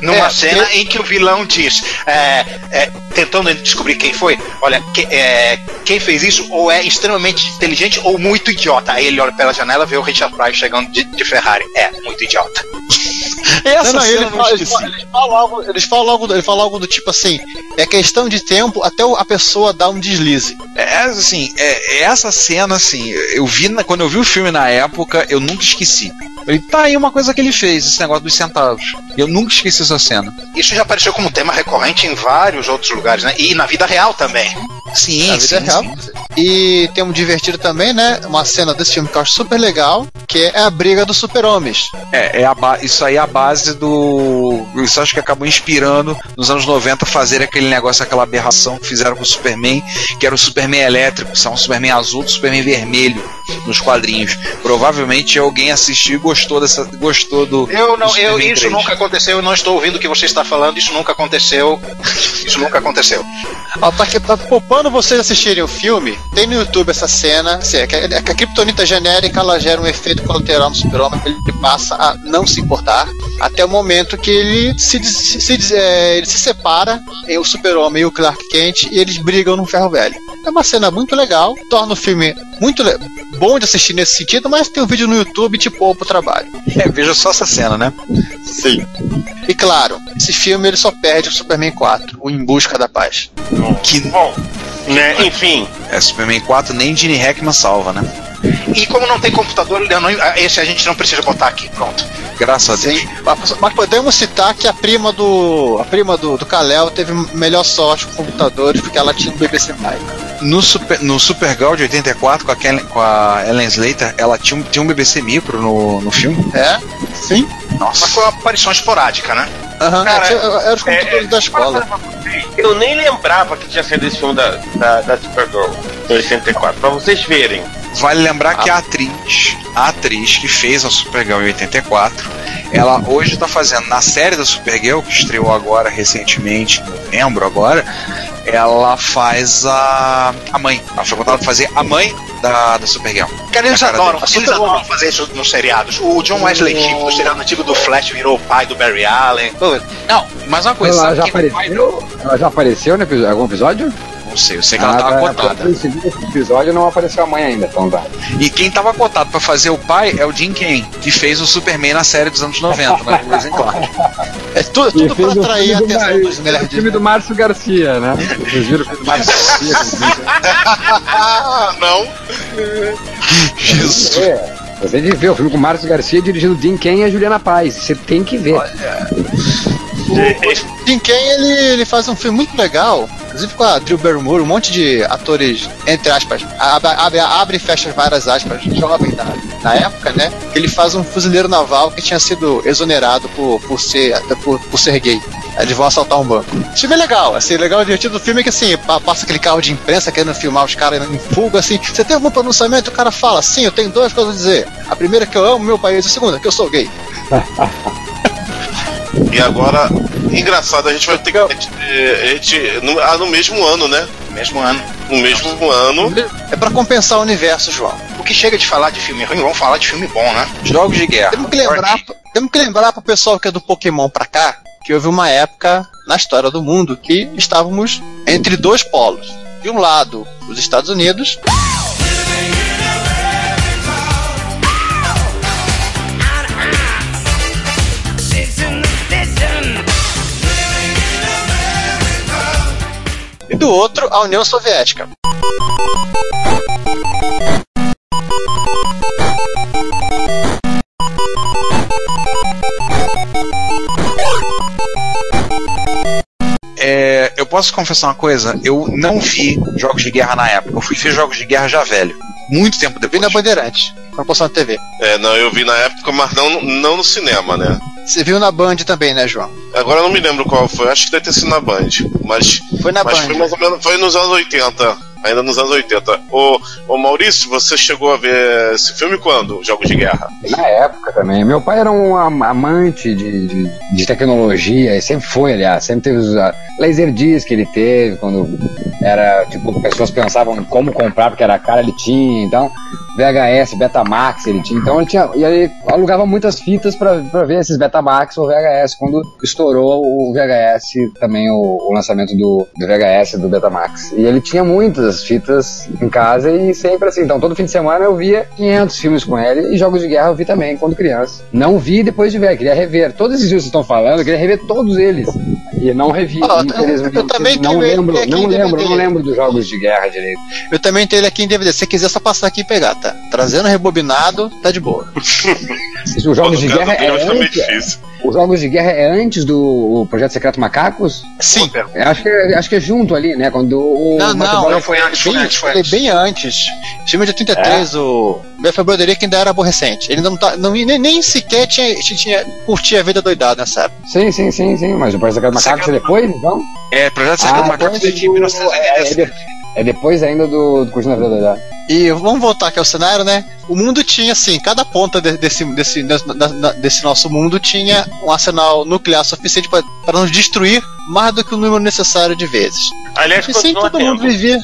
Numa É, cena em que o vilão diz, é, é, tentando descobrir quem foi, olha, que- é, quem fez isso ou é extremamente inteligente ou muito idiota. Aí ele olha pela janela e vê o Richard Pryor chegando de, de Ferrari. É, muito idiota. Essa Não, não, cena ele fala, eles, falam, eles falam algo, eles falam algo, ele fala algo do tipo assim, é questão de tempo até a pessoa dar um deslize. É, assim, é, é essa cena, assim, eu vi, na- quando eu vi o filme na época, eu nunca esqueci. Ele tá aí uma coisa que ele fez, esse negócio dos centavos. Eu nunca esqueci essa cena. Isso já apareceu como tema recorrente em vários outros lugares, né? E na vida real também. Sim, Na vida real. E tem um divertido também, né? Uma cena desse filme que eu acho super legal, que é a briga dos super-homens. É, é a ba- isso aí é a base do. Isso acho que acabou inspirando nos anos 90 fazer aquele negócio, aquela aberração que fizeram com o Superman, que era o Superman elétrico, são o Superman azul e o Superman vermelho nos quadrinhos. Provavelmente alguém assistiu e gostou dessa. gostou do. Eu não, do eu, isso 3. nunca aconteceu, eu não estou ouvindo o que você está falando, isso nunca aconteceu. Isso nunca aconteceu. Ó, pra, que- pra poupando vocês assistirem o filme, tem no YouTube essa cena, assim, é que, é que a criptonita genérica ela gera um efeito colateral no super-homem, que ele passa a não se importar, até o momento que ele se, se, se é, ele se separa, e o super-homem e o Clark Kent, e eles brigam no ferro velho. É uma cena muito legal, torna o filme muito bom de assistir nesse sentido, mas tem um vídeo no YouTube te poupa o trabalho. É, veja só essa cena, né? Sim. E claro, esse filme ele só perde o Superman 4, o Em Busca da Paz. Que Bom, né, enfim. é Superman 4, nem Gene Hackman salva, né? E como não tem computador, eu não- esse a gente não precisa botar aqui, pronto. Graças a Deus. Sim, mas, podemos citar que a prima do a prima do, do Kal-El teve melhor sorte com computadores porque ela tinha um BBC Pai. No, Super, no Supergirl de 84, com a, Ken- com a Ellen Slater, ela tinha um, tinha um BBC micro no, no filme. É? Sim. Mas foi uma aparição esporádica, né? Cara, é, era os computadores da escola. Eu nem lembrava que tinha saído esse filme da, da, da Supergirl em 84, pra vocês verem. Vale lembrar que a atriz, a atriz que fez a Supergirl em 84, ela hoje está fazendo na série da Supergirl, que estreou agora recentemente, em novembro agora, ela faz a, a mãe. Ela foi contratada pra fazer a mãe da, da Supergirl. Cara, eles adoram, eles adoram fazer isso nos seriados. O John Wesley Shipp, no seriado antigo do Flash, virou o pai do Barry Allen. Não, mas uma coisa, Ela sabe já vai- apareceu? Ela já apareceu em algum episódio? Não sei, eu sei que ela tava tá, cotada. esse episódio não apareceu a mãe ainda, então tá. E quem tava cotado pra fazer o pai é o Jim Ken, que fez o Superman na série dos anos 90, na Lois and Clark. É tudo, tudo fez pra o atrair a atenção Mar- dos o nerds. filme do Márcio Garcia, né? Vocês viram o filme do Márcio Garcia? Ah, não. Jesus. É, você tem que ver o filme com o Márcio Garcia dirigindo o Jim Ken e a Juliana Paz. Você tem que ver. O Jim Ken, ele, ele faz um filme muito legal, inclusive com a Drew Barrymore, um monte de atores, entre aspas, abre, abre, abre e fecha várias aspas, jovem na, na época, né? Ele faz um fuzileiro naval que tinha sido exonerado por, por, ser, por, por ser gay. Eles vão assaltar um banco. Esse filme é legal, assim, legal, divertido do filme é que assim, pa- passa aquele carro de imprensa querendo filmar os caras em fuga, assim, você tem algum pronunciamento? O cara fala, sim, eu tenho duas coisas a dizer. A primeira é que eu amo meu país, a segunda é que eu sou gay. E agora, engraçado, a gente vai ter que. A gente, no, ah, no mesmo ano, né? Mesmo ano. No mesmo ano. É pra compensar o universo, João. O que chega de falar de filme ruim, vamos falar de filme bom, né? Jogos de guerra. Temos que lembrar, temos que lembrar pro pessoal que é do Pokémon pra cá que houve uma época na história do mundo que estávamos entre dois polos. De um lado, os Estados Unidos, do outro, a União Soviética. Posso confessar uma coisa? Eu não vi jogos de guerra na época. Eu fui ver jogos de guerra já velho. Muito tempo Vi depois. na Bandeirante, quando passou na TV. É, não, eu vi na época, mas não, não no cinema, né? Você viu na Band também, né, João? Agora eu não me lembro qual foi, acho que deve ter sido na Band. Mas, Foi na mas Band. foi mais ou menos. Foi nos anos 80. Ainda nos anos 80. Ô, ô Maurício, você chegou a ver esse filme quando? Jogos de Guerra? Na época também. Meu pai era um am- amante de, de, de tecnologia, e sempre foi, aliás. Sempre teve os ah, Laserdisc ele teve, quando era, tipo, pessoas pensavam em como comprar, porque era caro, ele tinha. Então, VHS, Betamax ele tinha. Então, ele tinha. E ele alugava muitas fitas pra, pra ver esses Betamax ou VHS, quando estourou o VHS, também o, o lançamento do, do VHS do Betamax. E ele tinha muitas fitas em casa e sempre assim. Então, todo fim de semana eu via 500 filmes com ele e jogos de guerra eu vi também quando criança. Não vi depois de ver, queria rever. Todos esses filmes que vocês estão falando, eu queria rever todos eles. E não revi. Eu- infelizmente. eu também não lembro, não em lembro, não lembro dos jogos de guerra direito. Eu também tenho ele aqui em DVD. Se você quiser, é só passar aqui e pegar, tá? Trazendo rebobinado, tá de boa. Os jogos de guerra é meio antes, os jogos de guerra é antes do Projeto Secreto Macacos? Sim. Eu acho que é, acho que é junto ali, né? Quando o Não, não, não foi antes, foi antes, foi antes. Bem antes. Filme de 83, o Matthew Broderick ainda era aborrecente. Ele não tá, não, nem, nem sequer tinha, tinha curtia a vida doidada nessa época. Sim, sim, sim, sim, mas o Projeto Secreto Macacos é depois, então? É, Projeto Secreto Ah, Macacos é de do- 1980. é, de- é depois ainda do, do Curtindo a Vida Doidada. E vamos voltar aqui ao cenário, né? O mundo tinha, assim, cada ponta de- desse, desse, desse, na- na- desse nosso mundo tinha um arsenal nuclear suficiente para nos destruir mais do que o número necessário de vezes. Aliás, E sim, todo mundo tendo. vivia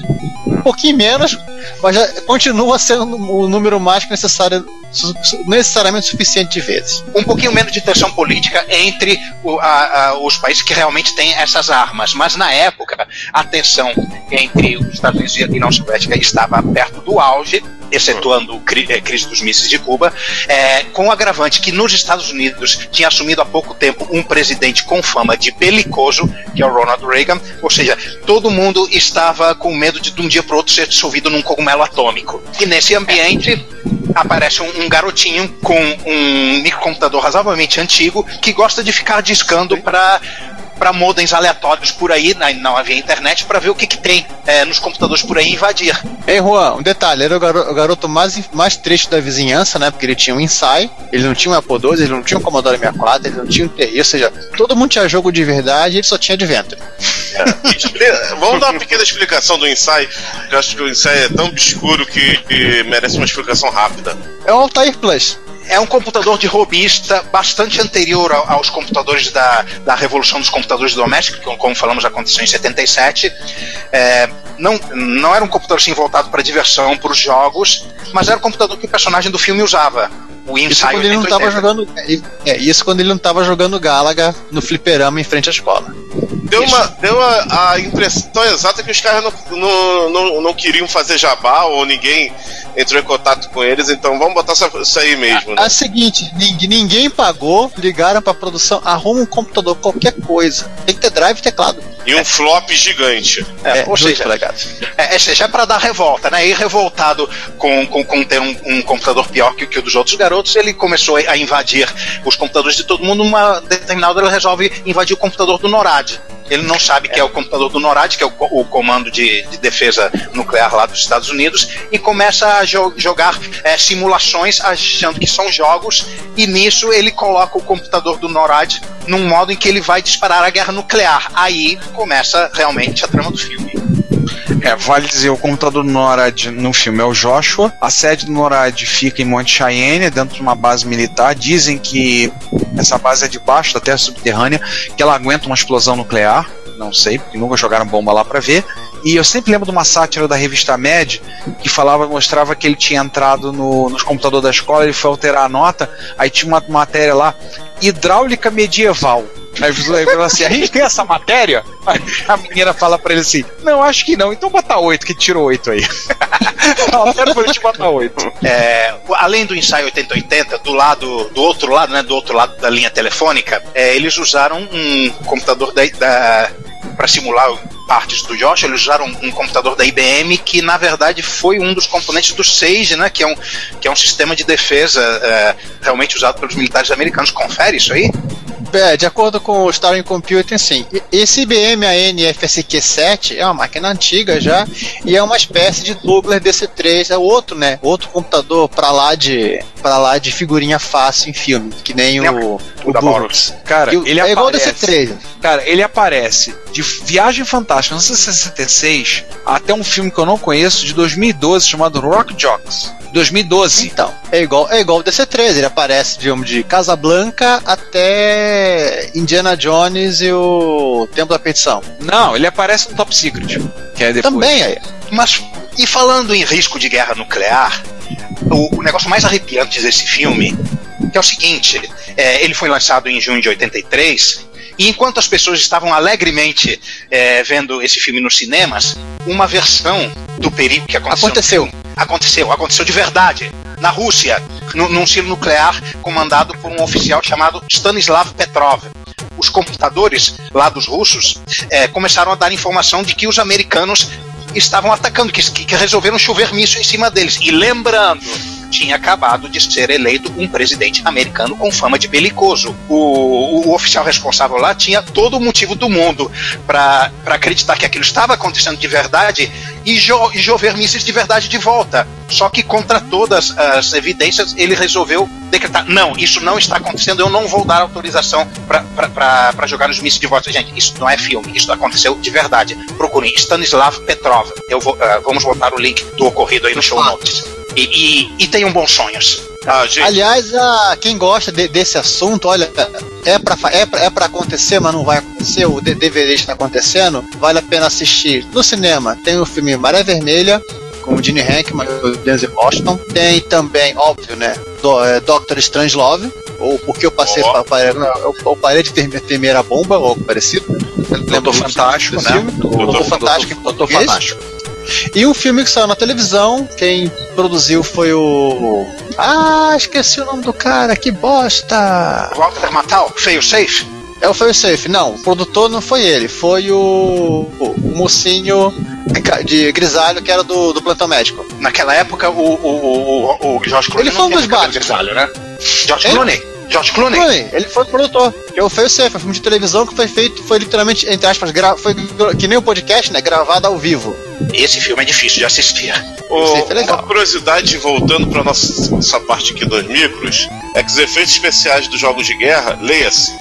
um pouquinho menos, mas já continua sendo o número mágico necessário, su- su- necessariamente suficiente de vezes. um pouquinho menos de tensão política entre o- a- a- os países que realmente têm essas armas. Mas na época, a tensão entre os Estados Unidos e a União Soviética estava perto do auge, excetuando a eh, crise dos mísseis de Cuba, eh, com o agravante que nos Estados Unidos tinha assumido há pouco tempo um presidente com fama de belicoso, que é o Ronald Reagan, ou seja, todo mundo estava com medo de de um dia para outro ser dissolvido num cogumelo atômico. E nesse ambiente aparece um, um garotinho com um microcomputador razoavelmente antigo que gosta de ficar discando para para modems aleatórios por aí, na, não havia internet, para ver o que, que tem eh, nos computadores por aí e invadir. Ei, Juan, um detalhe, era o garoto, o garoto mais, mais triste da vizinhança, né? Porque ele tinha um Insight, ele não tinha um Apple II, ele não tinha um Commodore 64, ele não tinha um TI, ou seja, todo mundo tinha jogo de verdade e ele só tinha Adventure. Expli- Vamos dar uma pequena explicação do ensaio, que eu acho que o ensaio é tão obscuro que, que merece uma explicação rápida. É o Altair Plus. É um computador de robista bastante anterior ao- aos computadores da, da revolução dos computadores domésticos, que, como falamos, aconteceu em 77. É, não, não era um computador assim voltado para diversão, para os jogos, mas era um computador que o personagem do filme usava. O Isso quando ele não 8080. tava jogando. É, isso quando ele não tava jogando Galaga no fliperama em frente à escola. Deu, uma, deu a, a impressão exata que os caras não, não, não, não queriam fazer jabá ou ninguém entrou em contato com eles, então vamos botar isso, isso aí mesmo. É Né? o seguinte, ninguém, ninguém pagou, ligaram pra produção, arruma um computador, qualquer coisa. Tem que ter drive e teclado. E um flop gigante. É, ou dois seja, polegadas. É, é, seja, é para dar revolta, né? E revoltado com, com, com ter um, um computador pior que, que o dos outros garotos, ele começou a invadir os computadores de todo mundo. Uma determinada hora ele resolve invadir o computador do NORAD. Ele não sabe que é o computador do NORAD, que é o, o comando de, de defesa nuclear lá dos Estados Unidos, e começa a jo- jogar é, simulações achando que são jogos, e nisso ele coloca o computador do NORAD num modo em que ele vai disparar a guerra nuclear. Aí começa realmente a trama do filme. É, vale dizer, o computador do NORAD no filme é o Joshua. A sede do NORAD fica em Monte Cheyenne, dentro de uma base militar. Dizem que essa base é debaixo da terra subterrânea, que ela aguenta uma explosão nuclear. Não sei, porque nunca jogaram bomba lá pra ver. E eu sempre lembro de uma sátira da revista Med que falava, mostrava que ele tinha entrado no, nos computadores da escola, ele foi alterar a nota, aí tinha uma matéria lá, hidráulica medieval. Aí falou assim: a gente tem essa matéria? Aí a menina fala pra ele assim: não, acho que não, então bota 8, que tirou 8 aí. Altera pra gente 8. É, além do ensaio 8080, do lado, do outro lado, né, do outro lado da linha telefônica, é, eles usaram um computador da, da para simular partes do Josh, eles usaram um computador da IBM que na verdade foi um dos componentes do Sage, né, que é um que é um sistema de defesa é, realmente usado pelos militares americanos. Confere isso aí? É, de acordo com o Starling Computer, sim. Esse IBM ANFSQ7 é uma máquina antiga já e é uma espécie de Douglas DC3, é outro, né? Outro computador pra lá de para lá de figurinha fácil em filme, que nem o, o da Burroughs. Cara, o- ele é igual o aparece. DC3. Cara, ele aparece de Viagem Fantástica 1966 até um filme que eu não conheço de 2012 chamado Rock Jocks. 2012. Então, é igual, é igual o DC3, ele aparece, digamos, de Casablanca até Indiana Jones e o Templo da Perdição. Não, ele aparece no Top Secret. Que é depois. Também aí. Mas, e falando em risco de guerra nuclear, o, o negócio mais arrepiante desse filme que é o seguinte: é, ele foi lançado em junho de 83, e enquanto as pessoas estavam alegremente é, vendo esse filme nos cinemas, uma versão do perigo que aconteceu. Aconteceu. Aconteceu, aconteceu de verdade. Na Rússia, num silo nuclear comandado por um oficial chamado Stanislav Petrov. Os computadores lá dos russos é, começaram a dar informação de que os americanos estavam atacando, que, que- resolveram chover míssil em cima deles. E lembrando, tinha acabado de ser eleito um presidente americano com fama de belicoso. O, o oficial responsável lá tinha todo o motivo do mundo para acreditar que aquilo estava acontecendo de verdade e, jo, e chover mísseis de verdade de volta. Só que contra todas as evidências, ele resolveu decretar: não, isso não está acontecendo, eu não vou dar autorização para jogar os mísseis de volta. Gente, isso não é filme, isso aconteceu de verdade. Procurem Stanislav Petrov. Eu vou, uh, vamos botar o link do ocorrido aí no show notes. E, e, e tenham bons sonhos. Ah, Aliás, a, quem gosta de, desse assunto, olha, é pra, é, pra, é pra acontecer, mas não vai acontecer, o DVD está acontecendo, vale a pena assistir. No cinema tem o filme Maré Vermelha, com o Gene Hackman e o Denzel Washington. Tem também, óbvio, né, do, é, Doctor Strangelove, ou porque eu passei oh. para eu, eu parei de ter minha primeira bomba, ou algo parecido. Doutor Fantástico, né? Doutor Fantástico. Doutor Fantástico. E um filme que saiu na televisão, quem produziu foi o. Ah, esqueci o nome do cara, que bosta! Walter Matal, Feio Safe? É o Feio Safe, não, o produtor não foi ele, foi o, o, mocinho de grisalho que era do, do plantão médico. Naquela época, o, o, o, o George Clooney ele foi um dos básicos. grisalho, né? George Clooney? George Clooney? Clooney, ele foi produtor. Eu foi o Safe, um filme de televisão que foi feito, foi literalmente, entre aspas, gra foi que nem o um podcast, né? Gravado ao vivo. Esse filme é difícil de assistir. O, é. Uma curiosidade, voltando para nossa essa parte aqui dos micros, é que os efeitos especiais dos jogos de guerra, leia-se,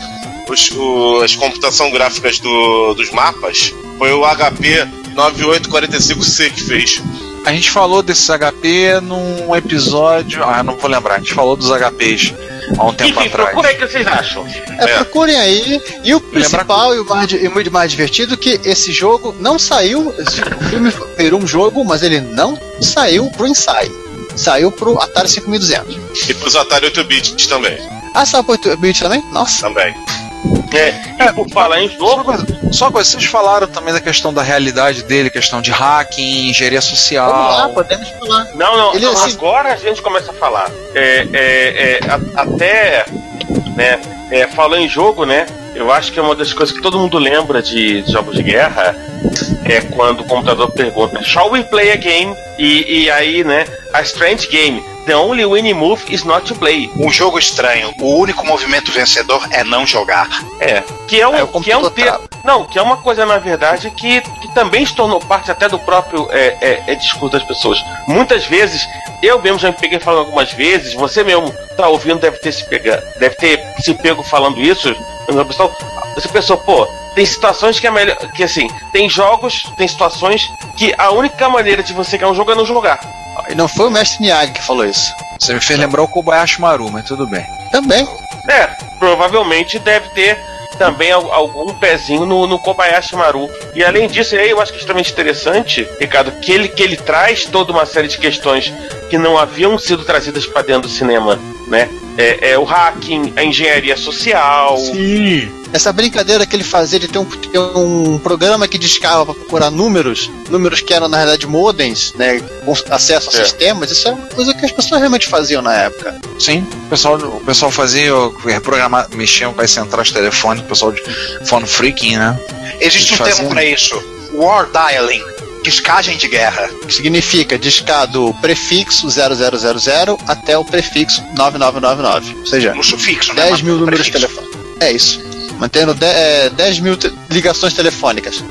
as computação gráficas do, dos mapas, foi o HP 9845C que fez. A gente falou desses HP num episódio. Ah, não vou lembrar. A gente falou dos HPs há um tempo Enfim, atrás. Procura aí o que vocês acham. É, é. procurem aí. E o principal Lembra... e o, mais, e o mais divertido que esse jogo não saiu. O filme virou um jogo, mas ele não saiu pro ensaio. Saiu pro Atari 5200. E pros Atari 8-bits também. Ah, saiu pro 8-bits também? Nossa. Também. É, e por falar em jogo. Só coisa, vocês falaram também da questão da realidade dele, questão de hacking, engenharia social. Vamos lá, podemos falar. Não, não, Ele, assim... agora a gente começa a falar. É, é, é a, até, né, é, falando em jogo, né, eu acho que é uma das coisas que todo mundo lembra de, de jogos de guerra é quando o computador pergunta, shall we play a game? E, e aí, né, a strange game The only winning move is not to play. Um jogo estranho. O único movimento vencedor é não jogar. É. Que é um, é, que é um ter... Não, que é uma coisa, na verdade, que, que também se tornou parte até do próprio é, é, é discurso das pessoas. Muitas vezes, eu mesmo já me peguei falando algumas vezes, você mesmo tá ouvindo, deve ter se pegado, deve ter se pego falando isso. Você pensou, pô, tem situações que é melhor. Que assim, tem jogos, tem situações que a única maneira de você ganhar um jogo é não jogar. E não foi o mestre Miyagi que falou isso. Você me fez lembrar o Kobayashi Maru, mas tudo bem. Também. É, provavelmente deve ter também algum pezinho no, no Kobayashi Maru. E além disso, aí eu acho que é extremamente interessante, Ricardo, que ele, que ele traz toda uma série de questões que não haviam sido trazidas para dentro do cinema, né? É, é, o hacking, a engenharia social. Sim. Essa brincadeira que ele fazia de ter um, ter um programa que discava para procurar números, números que eram na realidade modems, né, com acesso a é. sistemas, isso é uma coisa que as pessoas realmente faziam na época. Sim, o pessoal, o pessoal fazia, reprogramar, mexiam com as centrais telefônicas, o pessoal de phone freaking, né? Existe um faziam... termo para isso, war dialing Discagem de guerra. Significa discar do prefixo 0000 até o prefixo 9999. Ou seja, no sufixo, 10 né? mil números de telefone. É isso. Mantendo 10, é, 10 mil te ligações telefônicas.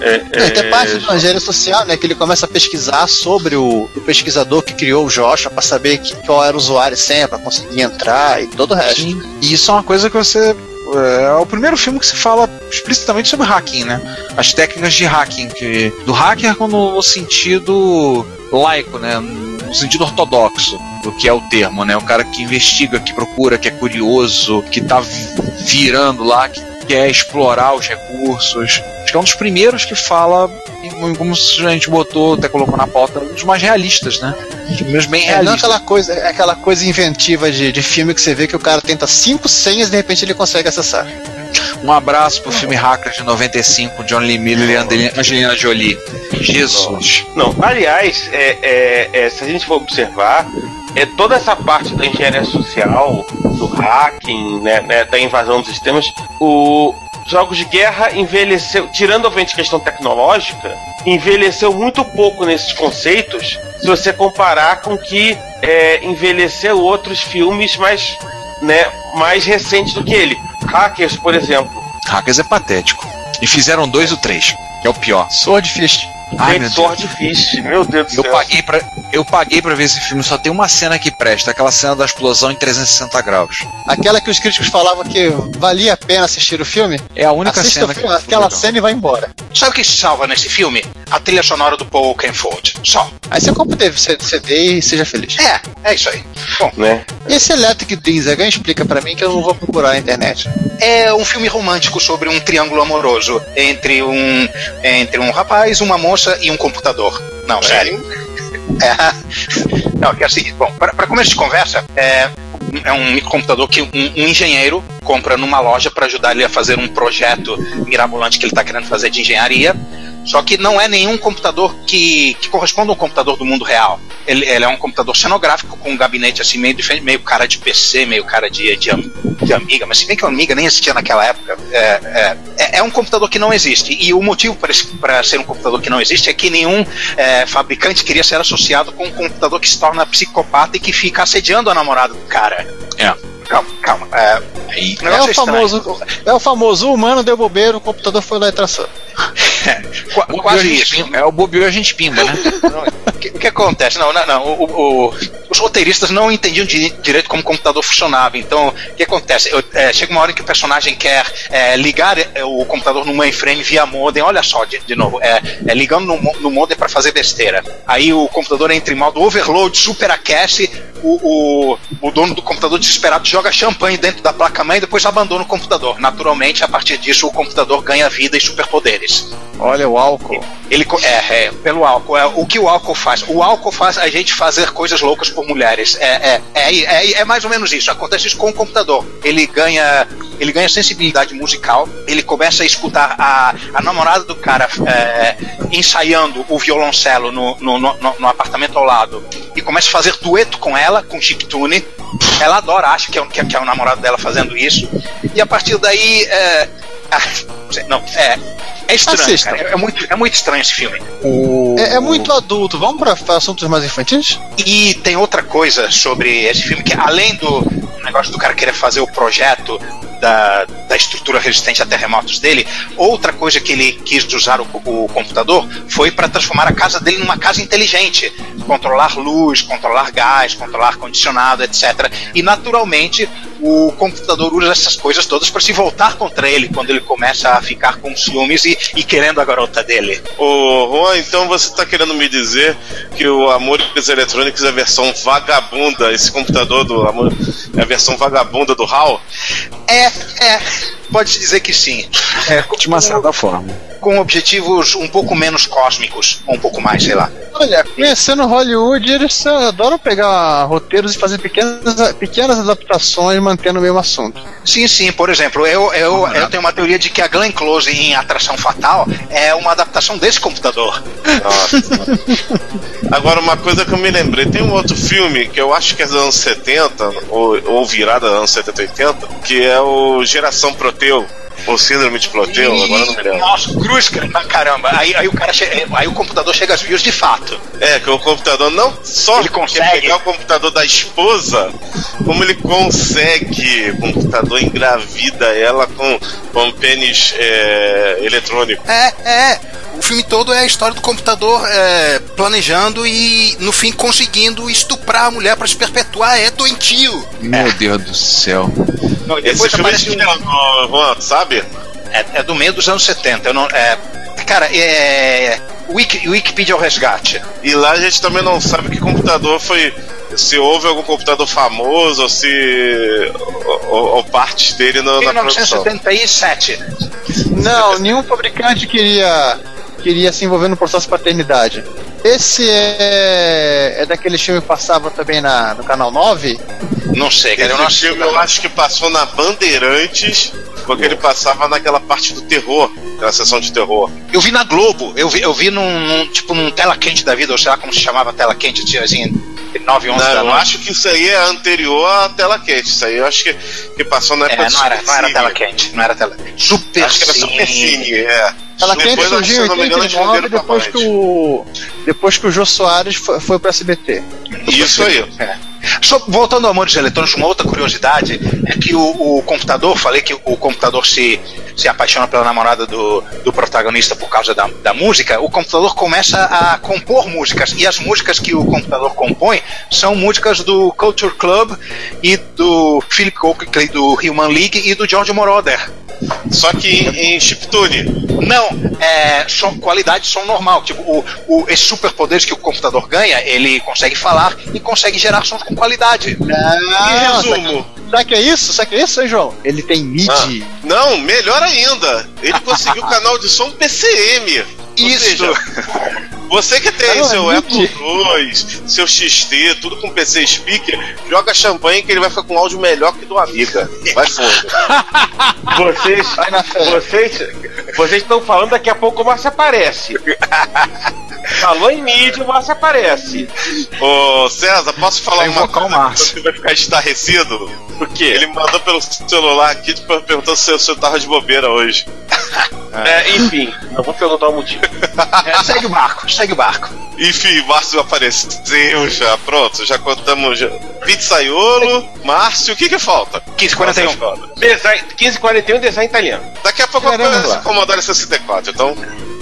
É, é, é, tem parte do engenharia social, né? Que ele começa a pesquisar sobre o, o pesquisador que criou o Joshua para saber que, qual era o usuário senha para conseguir entrar e todo o resto. Sim. E isso é uma coisa que você é, é o primeiro filme que se fala explicitamente sobre hacking, né? As técnicas de hacking, que, do hacker no sentido laico, né? No sentido ortodoxo do que é o termo, né? O cara que investiga, que procura, que é curioso, que tá virando lá, que quer explorar os recursos. Acho que é um dos primeiros que fala, como a gente botou, até colocou na pauta, um dos mais realistas, né? Os bem realistas. É, não aquela coisa, é aquela coisa inventiva de, de filme que você vê que o cara tenta cinco senhas e de repente ele consegue acessar. Um abraço pro filme Hacker de 95, John Lee Miller e Angelina Jolie. Jesus. Não, aliás, é, é, é, se a gente for observar, é toda essa parte da engenharia social, do hacking, né, né, da invasão dos sistemas, o jogos de guerra envelheceu, tirando obviamente questão tecnológica, envelheceu muito pouco nesses conceitos se você comparar com que é, envelheceu outros filmes mais, né, mais recentes do que ele. Hackers, por exemplo. Hackers é patético. E fizeram dois ou três, que é o pior. Swordfish. Ai, meu Deus. Swordfish, meu Deus do Eu céu. paguei, pra, eu paguei pra ver esse filme, só tem uma cena que presta, aquela cena da explosão em 360 graus. Aquela que os críticos falavam que valia a pena assistir o filme. É a única Assista cena o filme, que aquela cena e vai embora. Sabe o que se salva nesse filme? A trilha sonora do Paul Oakenfold. Só. Aí você compra o CD e seja feliz. É, é isso aí. Bom, Né? Esse Electric Dreams, alguém explica pra mim que eu não vou procurar na internet. é um filme romântico sobre um triângulo amoroso entre um entre um rapaz, uma moça e um computador. Não, sério. É, não, que é o seguinte, bom, para começo de conversa, é, é um computador que um, um engenheiro compra numa loja para ajudar ele a fazer um projeto mirabolante que ele está querendo fazer de engenharia. Só que não é nenhum computador que, que corresponde a um computador do mundo real. Ele, ele é um computador cenográfico com um gabinete assim meio diferente, meio cara de PC, meio cara de, de, de Amiga, mas se bem que a Amiga nem existia naquela época. É, é, é- é um computador que não existe. E o motivo para ser um computador que não existe é que nenhum é, fabricante queria ser associado com um computador que se torna psicopata e que fica assediando a namorada do cara. É. Calma, calma. É, Aí, É o, famoso, é o famoso humano deu bobeiro, o computador foi lá e traçou. A quase isso. pimba. É o bobeou a gente pimba, né? O que, que acontece? Não, não, não. o- o- os roteiristas não entendiam di- direito como o computador funcionava. Então, o que acontece? Eu- é, chega uma hora em que o personagem quer é, ligar é, o computador no mainframe via modem. Olha só, de, de novo, é, é ligando no, no modem para fazer besteira. Aí o computador entra em modo overload, superaquece. O, o, o dono do computador desesperado joga champanhe dentro da placa-mãe e depois abandona o computador. Naturalmente, a partir disso, o computador ganha vida e superpoderes. Olha o álcool. Ele é, é, pelo álcool. É, o que o álcool faz? O álcool faz a gente fazer coisas loucas por mulheres. É, é, é, é, é mais ou menos isso. Acontece isso com o computador. Ele ganha, ele ganha sensibilidade musical. Ele começa a escutar a, a namorada do cara é, ensaiando o violoncelo no, no, no, no apartamento ao lado e começa a fazer dueto com ela, com chiptune. Ela adora, acha que é, o- que, é, que é o namorado dela fazendo isso. E a partir daí. É, ah, não sei, não, é, é estranho, cara. É, é muito, é muito estranho esse filme. É, é muito adulto. Vamos pra assuntos mais infantis? E tem outra coisa sobre esse filme, que além do negócio do cara querer fazer o projeto da, da estrutura resistente a terremotos dele, outra coisa que ele quis usar o, o computador foi para transformar a casa dele numa casa inteligente. Controlar luz, controlar gás, controlar ar-condicionado, etc. E naturalmente o computador usa essas coisas todas para se voltar contra ele quando ele começa a ficar com ciúmes e, e querendo a garota dele. Ô, Juan, então você tá querendo me dizer que o Amores Eletrônicos é a versão vagabunda, esse computador do Amor é a versão vagabunda do HAL? É, é, pode-se dizer que sim. É, De uma certa forma. com objetivos um pouco menos cósmicos, ou um pouco mais, sei lá. Olha, conhecendo Hollywood, eles adoram pegar roteiros e fazer pequenas, pequenas adaptações mantendo o mesmo assunto. Sim, sim, por exemplo, eu, eu, eu tenho uma teoria de que a Glenn Close em Atração Fatal é uma adaptação desse computador. Agora, uma coisa que eu me lembrei, tem um outro filme que eu acho que é dos anos 70, ou, ou virada dos anos 70, 80, que é o Geração Proteu, ou Síndrome de Proteu, agora eu não me lembro. Nossa, cruz, cara, caramba. Aí, aí, o cara che- aí o computador chega às vias de fato. É, que o computador não só Ele quer consegue. pegar o computador da esposa, como ele consegue, o computador engravida ela com, com pênis é, eletrônico. É, é. O filme todo é a história do computador é, planejando e, no fim, conseguindo estuprar a mulher pra se perpetuar. É doentio. Meu Deus do céu. Não, Esse filme é de um, que sabe? é, é do meio dos anos 70. Eu não, é, cara, é. Wiki, Wikipedia ao resgate. E lá a gente também não sabe que computador foi. Se houve algum computador famoso ou se. ou, ou partes dele na, na produção. 1977. Não, nenhum fabricante queria, queria se envolver no processo de paternidade. Esse é, é daquele filme que passava também na, no canal 9? Não sei, cara. Eu não filme eu acho que passou na Bandeirantes, porque ele passava naquela parte do terror, aquela sessão de terror. Eu vi na Globo, eu vi, eu vi num, num, tipo num tela quente da vida, ou sei lá como se chamava tela quente, tinha assim, 9 11 Não, da eu noite. acho que isso aí é anterior à tela quente. Isso aí eu acho que, que passou na época É, do não era, não era tela quente, não era tela. Super Acho que era Super Cine, é. Ela quente Depois, surgiu se em eu não me engano, 89 esconderam pra depois que o. Depois que o Jô Soares foi, foi pro SBT. Isso aí. É. Só voltando ao Amores Eletrônicos, uma outra curiosidade é que o, o computador, falei que o computador se, se apaixona pela namorada do, do protagonista por causa da, da música, o computador começa a compor músicas, e as músicas que o computador compõe são músicas do Culture Club e do Philip Oakley do Human League e do George Moroder. Só que em, em chiptune. Não, é som, qualidade de som normal. Tipo, o, o, esses superpoderes que o computador ganha, ele consegue falar e consegue gerar sons com qualidade. Ah, em resumo. Será que é isso? Será que é isso, hein, João? Ele tem MIDI. Ah, não, melhor ainda. Ele conseguiu o canal de som PCM. Isso. seja, você que tem Não, seu é Apple II, seu XT, tudo com PC speaker, joga champanhe que ele vai ficar com áudio melhor que do Amiga. Vai fundo. Vocês, vocês, vocês estão falando daqui a pouco o Márcio aparece. Falou em mídia, o Márcio aparece. Ô César, posso falar uma o coisa que Márcio. você vai ficar estarrecido? Por quê? Ele mandou pelo celular aqui tipo, perguntando se eu tava de bobeira hoje. É, enfim, não vou perguntar o motivo. É, segue o barco, segue o barco. Enfim, Márcio apareceu já. Pronto, já contamos. Já. Pizzaiolo, Márcio, o que que falta? 1541. Nossa, foda. Design, 1541 design italiano. Daqui a pouco Caramba. aparece o Commodore 64, então.